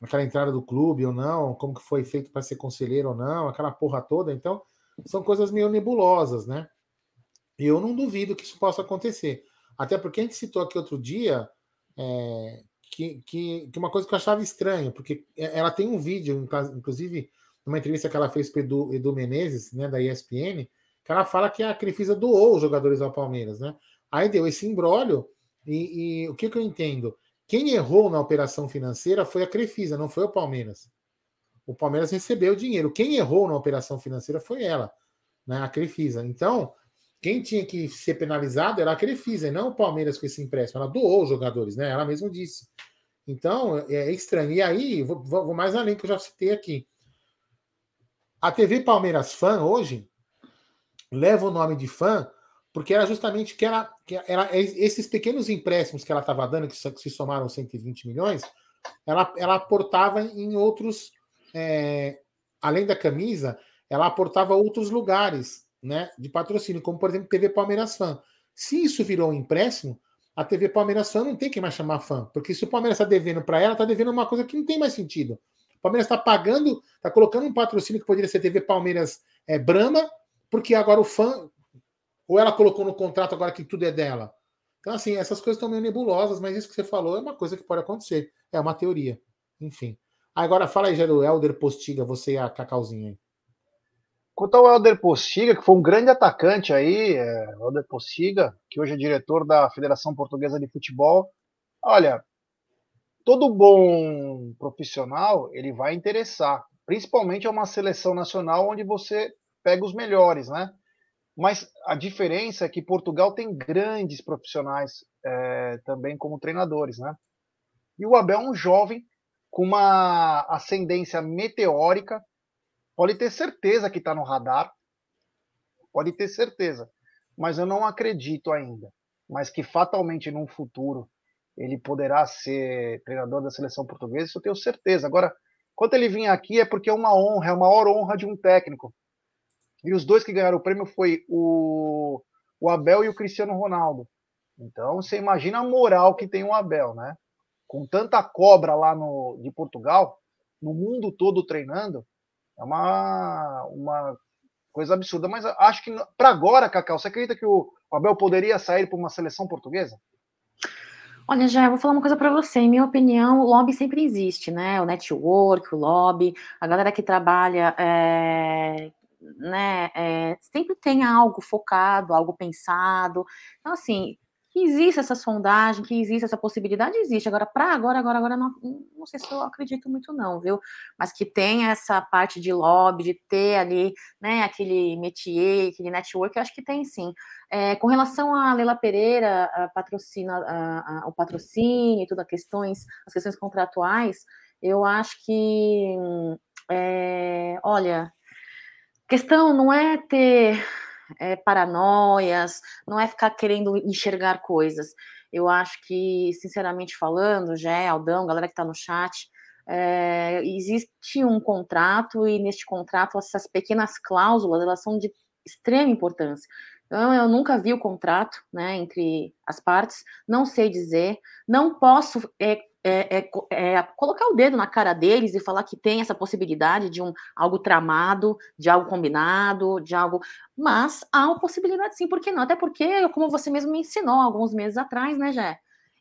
aquela entrada do clube ou não, como que foi feito para ser conselheiro ou não, aquela porra toda. Então são coisas meio nebulosas, né? E eu não duvido que isso possa acontecer, até porque a gente citou aqui outro dia é, que, que, que, uma coisa que eu achava estranha, porque ela tem um vídeo, inclusive, numa entrevista que ela fez para Edu, Edu Menezes, né, da ESPN, que ela fala que a Crefisa doou os jogadores ao Palmeiras, né? Aí deu esse embrólio, e, e, o que, que eu entendo? Quem errou na operação financeira foi a Crefisa, não foi o Palmeiras. O Palmeiras recebeu o dinheiro. Quem errou na operação financeira foi ela, né, a Crefisa. Então, quem tinha que ser penalizado era a Crefisa, e não o Palmeiras com esse empréstimo. Ela doou os jogadores, né? Ela mesma disse. Então, é, é estranho. E aí, vou, vou mais além que eu já citei aqui. A TV Palmeiras Fã, hoje, leva o nome de fã porque era justamente que era, que esses pequenos empréstimos que ela estava dando, que se somaram 120 milhões, ela, ela aportava em outros, é, além da camisa, ela aportava outros lugares né, de patrocínio, como por exemplo TV Palmeiras Fã. Se isso virou um empréstimo, a TV Palmeiras Fã não tem que mais chamar fã, porque se o Palmeiras está devendo para ela, está devendo uma coisa que não tem mais sentido. O Palmeiras está pagando, está colocando um patrocínio que poderia ser TV Palmeiras é, Brahma, porque agora o fã, ou ela colocou no contrato agora que tudo é dela. Então, assim, essas coisas estão meio nebulosas, mas isso que você falou é uma coisa que pode acontecer. É uma teoria. Enfim. Agora fala aí, Gero, Helder Postiga, você e a Cacauzinha aí. Quanto ao Helder Postiga, que foi um grande atacante aí, é, Helder Postiga, que hoje é diretor da Federação Portuguesa de Futebol. Olha, todo bom profissional, ele vai interessar, principalmente a uma seleção nacional onde você pega os melhores, né? Mas a diferença é que Portugal tem grandes profissionais é, também como treinadores, né? E o Abel é um jovem com uma ascendência meteórica, Pode ter certeza que está no radar, pode ter certeza, mas eu não acredito ainda. Mas que fatalmente num futuro ele poderá ser treinador da seleção portuguesa, isso eu tenho certeza. Agora, quando ele vir aqui é porque é uma honra, é a maior honra de um técnico. E os dois que ganharam o prêmio foi o, o Abel e o Cristiano Ronaldo. Então, você imagina a moral que tem o Abel, né? Com tanta cobra lá no, de Portugal, no mundo todo treinando, é uma, uma coisa absurda. Mas acho que para agora, Cacau, você acredita que o Abel poderia sair para uma seleção portuguesa? Olha, já vou falar uma coisa para você. Em minha opinião, o lobby sempre existe, né? O network, o lobby, a galera que trabalha, é, né? É, sempre tem algo focado, algo pensado. Então, assim, que existe essa sondagem, que existe essa possibilidade, existe. Agora, para agora, agora, agora, não, não sei se eu acredito muito, não, viu? Mas que tem essa parte de lobby, de ter ali, né, aquele métier, aquele network, eu acho que tem sim. É, com relação a Leila Pereira, a patrocina, a, a, o patrocínio e tudo, as questões, as questões contratuais, eu acho que, é, olha, questão não é ter é, paranoias, não é ficar querendo enxergar coisas. Eu acho que, sinceramente falando, Jé, Aldão, galera que está no chat, é, existe um contrato e neste contrato essas pequenas cláusulas elas são de extrema importância. Então, eu nunca vi o contrato né, entre as partes, não sei dizer, não posso é, é, é, é, colocar o dedo na cara deles e falar que tem essa possibilidade de um algo tramado, de algo combinado, de algo. Mas há uma possibilidade sim, por que não? Até porque, como você mesmo me ensinou alguns meses atrás, né, Jé?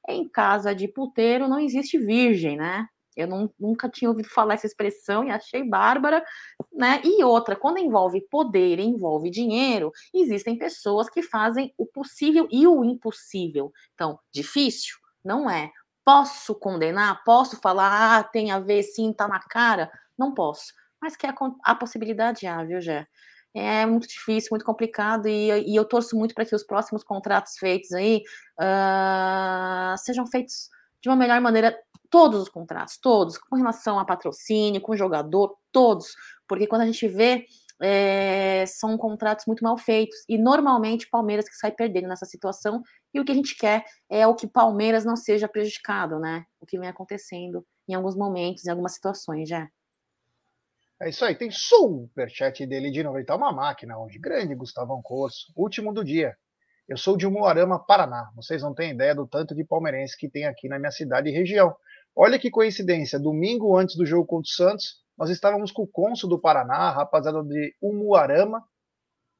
Em casa de puteiro não existe virgem, né? Eu não, nunca tinha ouvido falar essa expressão e achei bárbara, né? E outra, quando envolve poder, envolve dinheiro, existem pessoas que fazem o possível e o impossível. Então, difícil? Não é. Posso condenar? Posso falar, ah, tem a ver, sim, tá na cara? Não posso. Mas que a, a possibilidade há, viu, Gé? É muito difícil, muito complicado, e, e eu torço muito para que os próximos contratos feitos aí uh, sejam feitos de uma melhor maneira, todos os contratos, todos, com relação a patrocínio, com jogador, todos, porque quando a gente vê é, são contratos muito mal feitos. E normalmente Palmeiras que sai perdendo nessa situação. E o que a gente quer é o que Palmeiras não seja prejudicado, né? O que vem acontecendo em alguns momentos, em algumas situações, já. É isso aí, tem superchat dele de 90, uma máquina hoje. Grande Gustavão Corso, último do dia. Eu sou de Umuarama, Paraná. Vocês não têm ideia do tanto de palmeirense que tem aqui na minha cidade e região. Olha que coincidência, domingo antes do jogo contra o Santos, nós estávamos com o cônsul do Paraná, a rapaziada de Umuarama,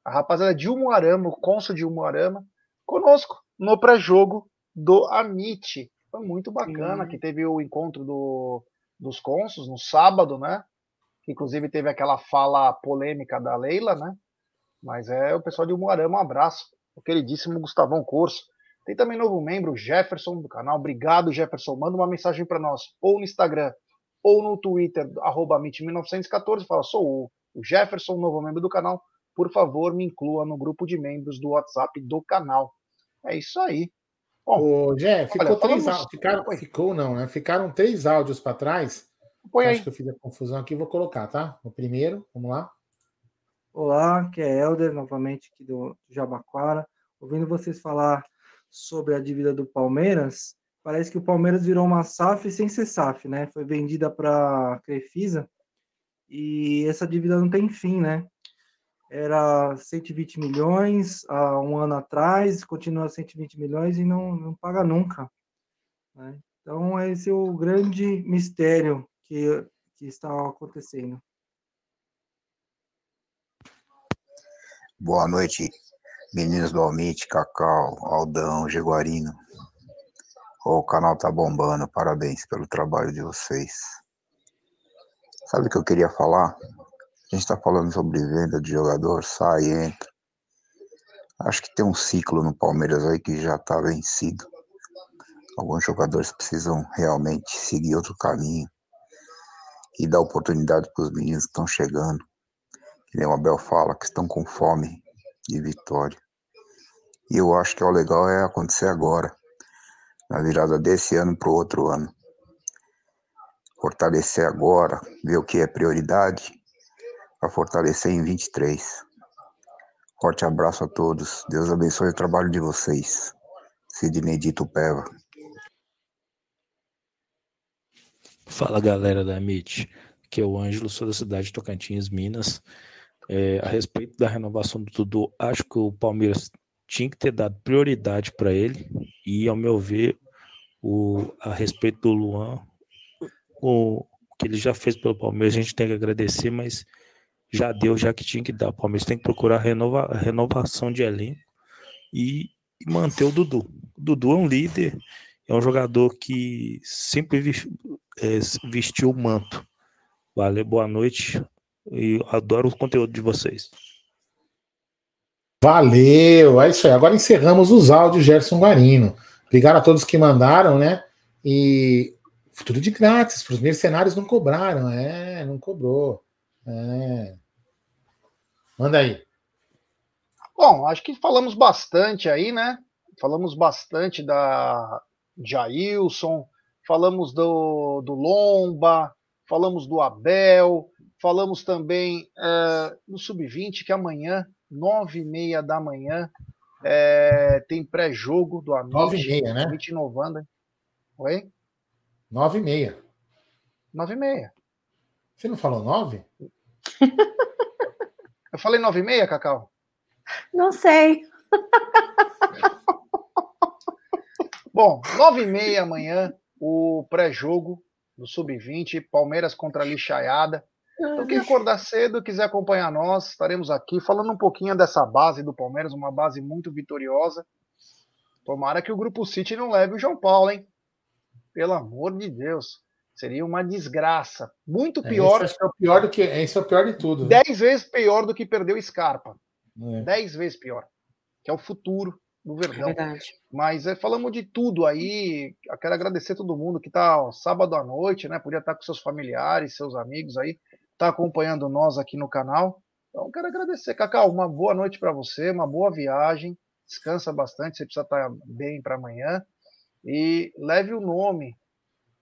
a rapaziada de Umuarama, o cônsul de Umuarama, conosco no pré-jogo do Amit. Foi muito bacana Sim. que teve o encontro do, dos cônsuls no sábado, né? Inclusive teve aquela fala polêmica da Leila, né? Mas é o pessoal de Umuarama, um abraço. O queridíssimo Gustavão Corso. Tem também novo membro, Jefferson, do canal. Obrigado, Jefferson. Manda uma mensagem para nós, ou no Instagram, ou no Twitter, arroba 1914 fala, sou o Jefferson, novo membro do canal, por favor, me inclua no grupo de membros do WhatsApp do canal. É isso aí. Bom, Ô, Jé, ficou olha, três falamos... ficaram, ficou não, né? Ficaram três áudios para trás. Põe Acho que eu fiz a confusão aqui, vou colocar, tá? O primeiro, vamos lá. Olá, que é Helder, novamente aqui do Jabaquara. Ouvindo vocês falar sobre a dívida do Palmeiras, parece que o Palmeiras virou uma SAF sem ser SAF, né? Foi vendida para Crefisa e essa dívida não tem fim, né? Era 120 milhões há um ano atrás, continua 120 milhões e não, não paga nunca. Né? Então, esse é o grande mistério que, que está acontecendo. Boa noite, meninos do Almite, Cacau, Aldão, Jaguarino. O canal tá bombando, parabéns pelo trabalho de vocês. Sabe o que eu queria falar? A gente tá falando sobre venda de jogador, sai, entra. Acho que tem um ciclo no Palmeiras aí que já tá vencido. Alguns jogadores precisam realmente seguir outro caminho e dar oportunidade para os meninos que estão chegando. Que nem o Abel fala, que estão com fome de vitória. E eu acho que o legal é acontecer agora na virada desse ano para o outro ano. Fortalecer agora, ver o que é prioridade, para fortalecer em 23. Forte abraço a todos. Deus abençoe o trabalho de vocês. Sidney Dito Peva. Fala galera da MIT, aqui é o Ângelo, sou da cidade de Tocantins, Minas. É, a respeito da renovação do Dudu, acho que o Palmeiras tinha que ter dado prioridade para ele e, ao meu ver, o, a respeito do Luan, o que ele já fez pelo Palmeiras, a gente tem que agradecer, mas já deu, já que tinha que dar. O Palmeiras tem que procurar renova, renovação de elenco e, e manter o Dudu. O Dudu é um líder, é um jogador que sempre é, vestiu o manto. Valeu, boa noite e adoro o conteúdo de vocês. Valeu, é isso aí. Agora encerramos os áudios Gerson Guarino. Obrigado a todos que mandaram, né? E tudo de grátis, para os mercenários não cobraram, é, não cobrou. É. Manda aí. Bom, acho que falamos bastante aí, né? Falamos bastante da Jailson, falamos do, do Lomba, falamos do Abel, falamos também é, do Sub-20, que amanhã, nove e meia da manhã, é, tem pré-jogo do Amit. Nove e meia, né? Amit. Oi? Nove e meia. Nove e meia. Você não falou nove? Eu falei nove e meia, Cacau? Não sei. Bom, nove e meia amanhã, o pré-jogo do Sub-20, Palmeiras contra a Lixaiada. Então, quem acordar cedo, quiser acompanhar nós, estaremos aqui falando um pouquinho dessa base do Palmeiras, uma base muito vitoriosa. Tomara que o Grupo City não leve o João Paulo, hein? Pelo amor de Deus. Seria uma desgraça. Muito pior. É, esse é o pior do que. Esse é o pior de tudo. né? Dez vezes pior do que perder o Scarpa. É. Dez vezes pior. Que é o futuro do Verdão. É verdade. Mas é, falamos de tudo aí. Eu quero agradecer todo mundo que está sábado à noite, né? Podia estar com seus familiares, seus amigos aí, tá acompanhando nós aqui no canal. Então, quero agradecer. Cacau, uma boa noite para você, uma boa viagem. Descansa bastante, você precisa estar bem para amanhã. E leve o nome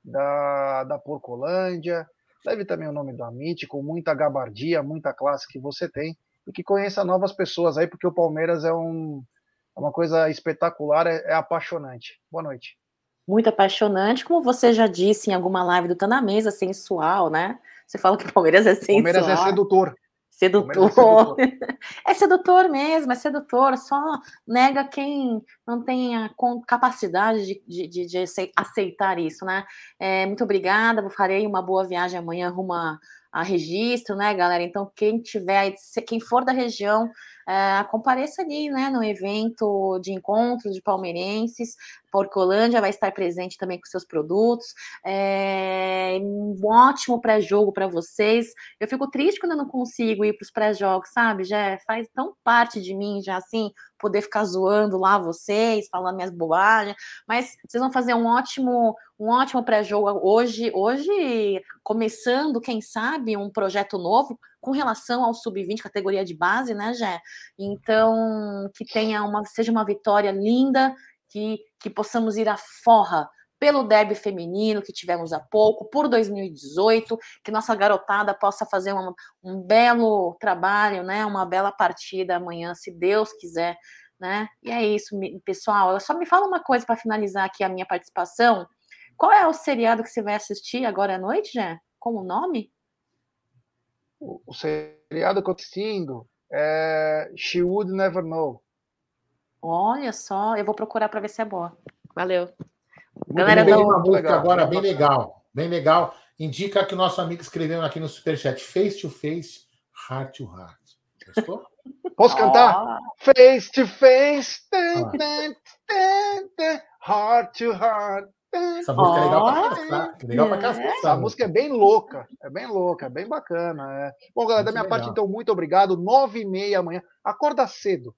da, da Porcolândia, leve também o nome do Amit, com muita gabardia, muita classe que você tem, e que conheça novas pessoas aí, porque o Palmeiras é, um, é uma coisa espetacular, é, é apaixonante. Boa noite. Muito apaixonante, como você já disse em alguma live do Tá na Mesa, sensual, né? Você fala que o Palmeiras é sensual. Palmeiras é sedutor. Sedutor. É sedutor. É sedutor mesmo, é sedutor. Só nega quem não tem a capacidade de, de, de- de acei- aceitar isso, né? É, muito obrigada, farei uma boa viagem amanhã rumo a, a registro, né, galera? Então, quem tiver, quem for da região, é, compareça ali, né, no evento de encontros de palmeirenses. Porcolândia vai estar presente também com seus produtos. É, um ótimo pré-jogo para vocês. Eu fico triste quando eu não consigo ir para os pré-jogos, sabe? Já faz tão parte de mim, já assim, poder ficar zoando lá vocês, falando minhas bobagens. Mas vocês vão fazer um ótimo, um ótimo pré-jogo hoje, hoje começando, quem sabe, um projeto novo com relação ao sub-20 categoria de base, né, Jé? Então, que tenha uma, seja uma vitória linda, que, que possamos ir à forra pelo derby feminino que tivemos há pouco, por 2018, que nossa garotada possa fazer uma, um belo trabalho, né? Uma bela partida amanhã, se Deus quiser, né? E é isso, pessoal. Eu só me fala uma coisa para finalizar aqui a minha participação. Qual é o seriado que você vai assistir agora à noite, Jé? Como o nome? O, o seriado que eu assistindo é She Would Never Know. Olha só, eu vou procurar para ver se é boa. Valeu. Galera bem, uma música legal, agora bem legal, bem legal. Indica que o nosso amigo escreveu aqui no Superchat: Face to Face, Heart to Heart. Gostou? Posso cantar? Ah, Face to face, tan, Ah. tan, tan, tan, heart to heart. Essa música é legal pra caçar. Legal pra caçar. Essa música é bem louca, é bem louca, é bem bacana. é. Bom, galera, da Muito minha legal. parte, então, muito obrigado. Nove e meia amanhã. Acorda cedo.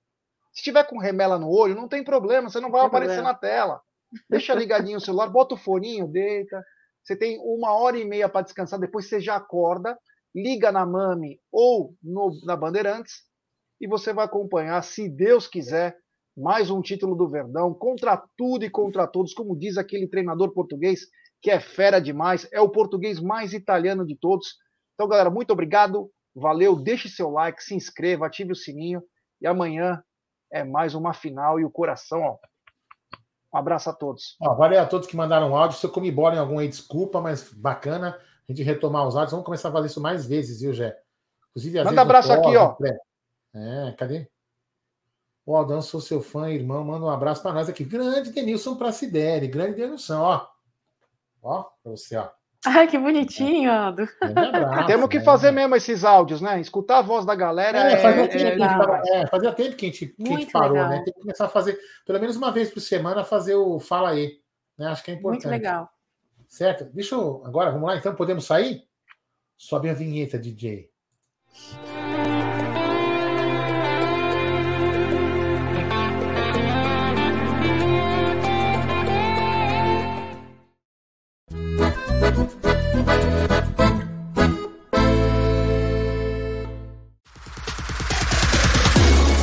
Se tiver com remela no olho, não tem problema, você não vai tem aparecer problema. na tela. Deixa ligadinho o celular, bota o foninho, deita. Você tem uma hora e meia para descansar, depois você já acorda, liga na Mami ou no- na Bandeirantes e você vai acompanhar, se Deus quiser, mais um título do Verdão, contra tudo e contra todos, como diz aquele treinador português, que é fera demais, é o português mais italiano de todos. Então, galera, muito obrigado, valeu, deixe seu like, se inscreva, ative o sininho e amanhã é mais uma final e o coração, ó. Um abraço a todos. Ó, valeu a todos que mandaram áudio. Se eu comi bola em algum aí, desculpa, mas bacana a gente retomar os áudios. Vamos começar a fazer isso mais vezes, viu, Jé? Inclusive, Manda abraço aqui, ó. É, cadê? O Aldão, sou seu fã, irmão. Manda um abraço para nós aqui. Grande Denilson Pracideri. Grande Denilson, ó. Ó, pra você, ó. Ai, que bonitinho, Aldo. Abraço. Temos que né? fazer mesmo esses áudios, né? Escutar a voz da galera É, é, fazia, é- tempo, que a gente legal. tava- é, fazia tempo que a gente, que a gente parou, legal. né? Tem que começar a fazer, pelo menos uma vez por semana, fazer o Fala aí. Né? Acho que é importante. Muito legal. Certo? Deixa eu. Agora, vamos lá, então? Podemos sair? Sobe a vinheta, DJ.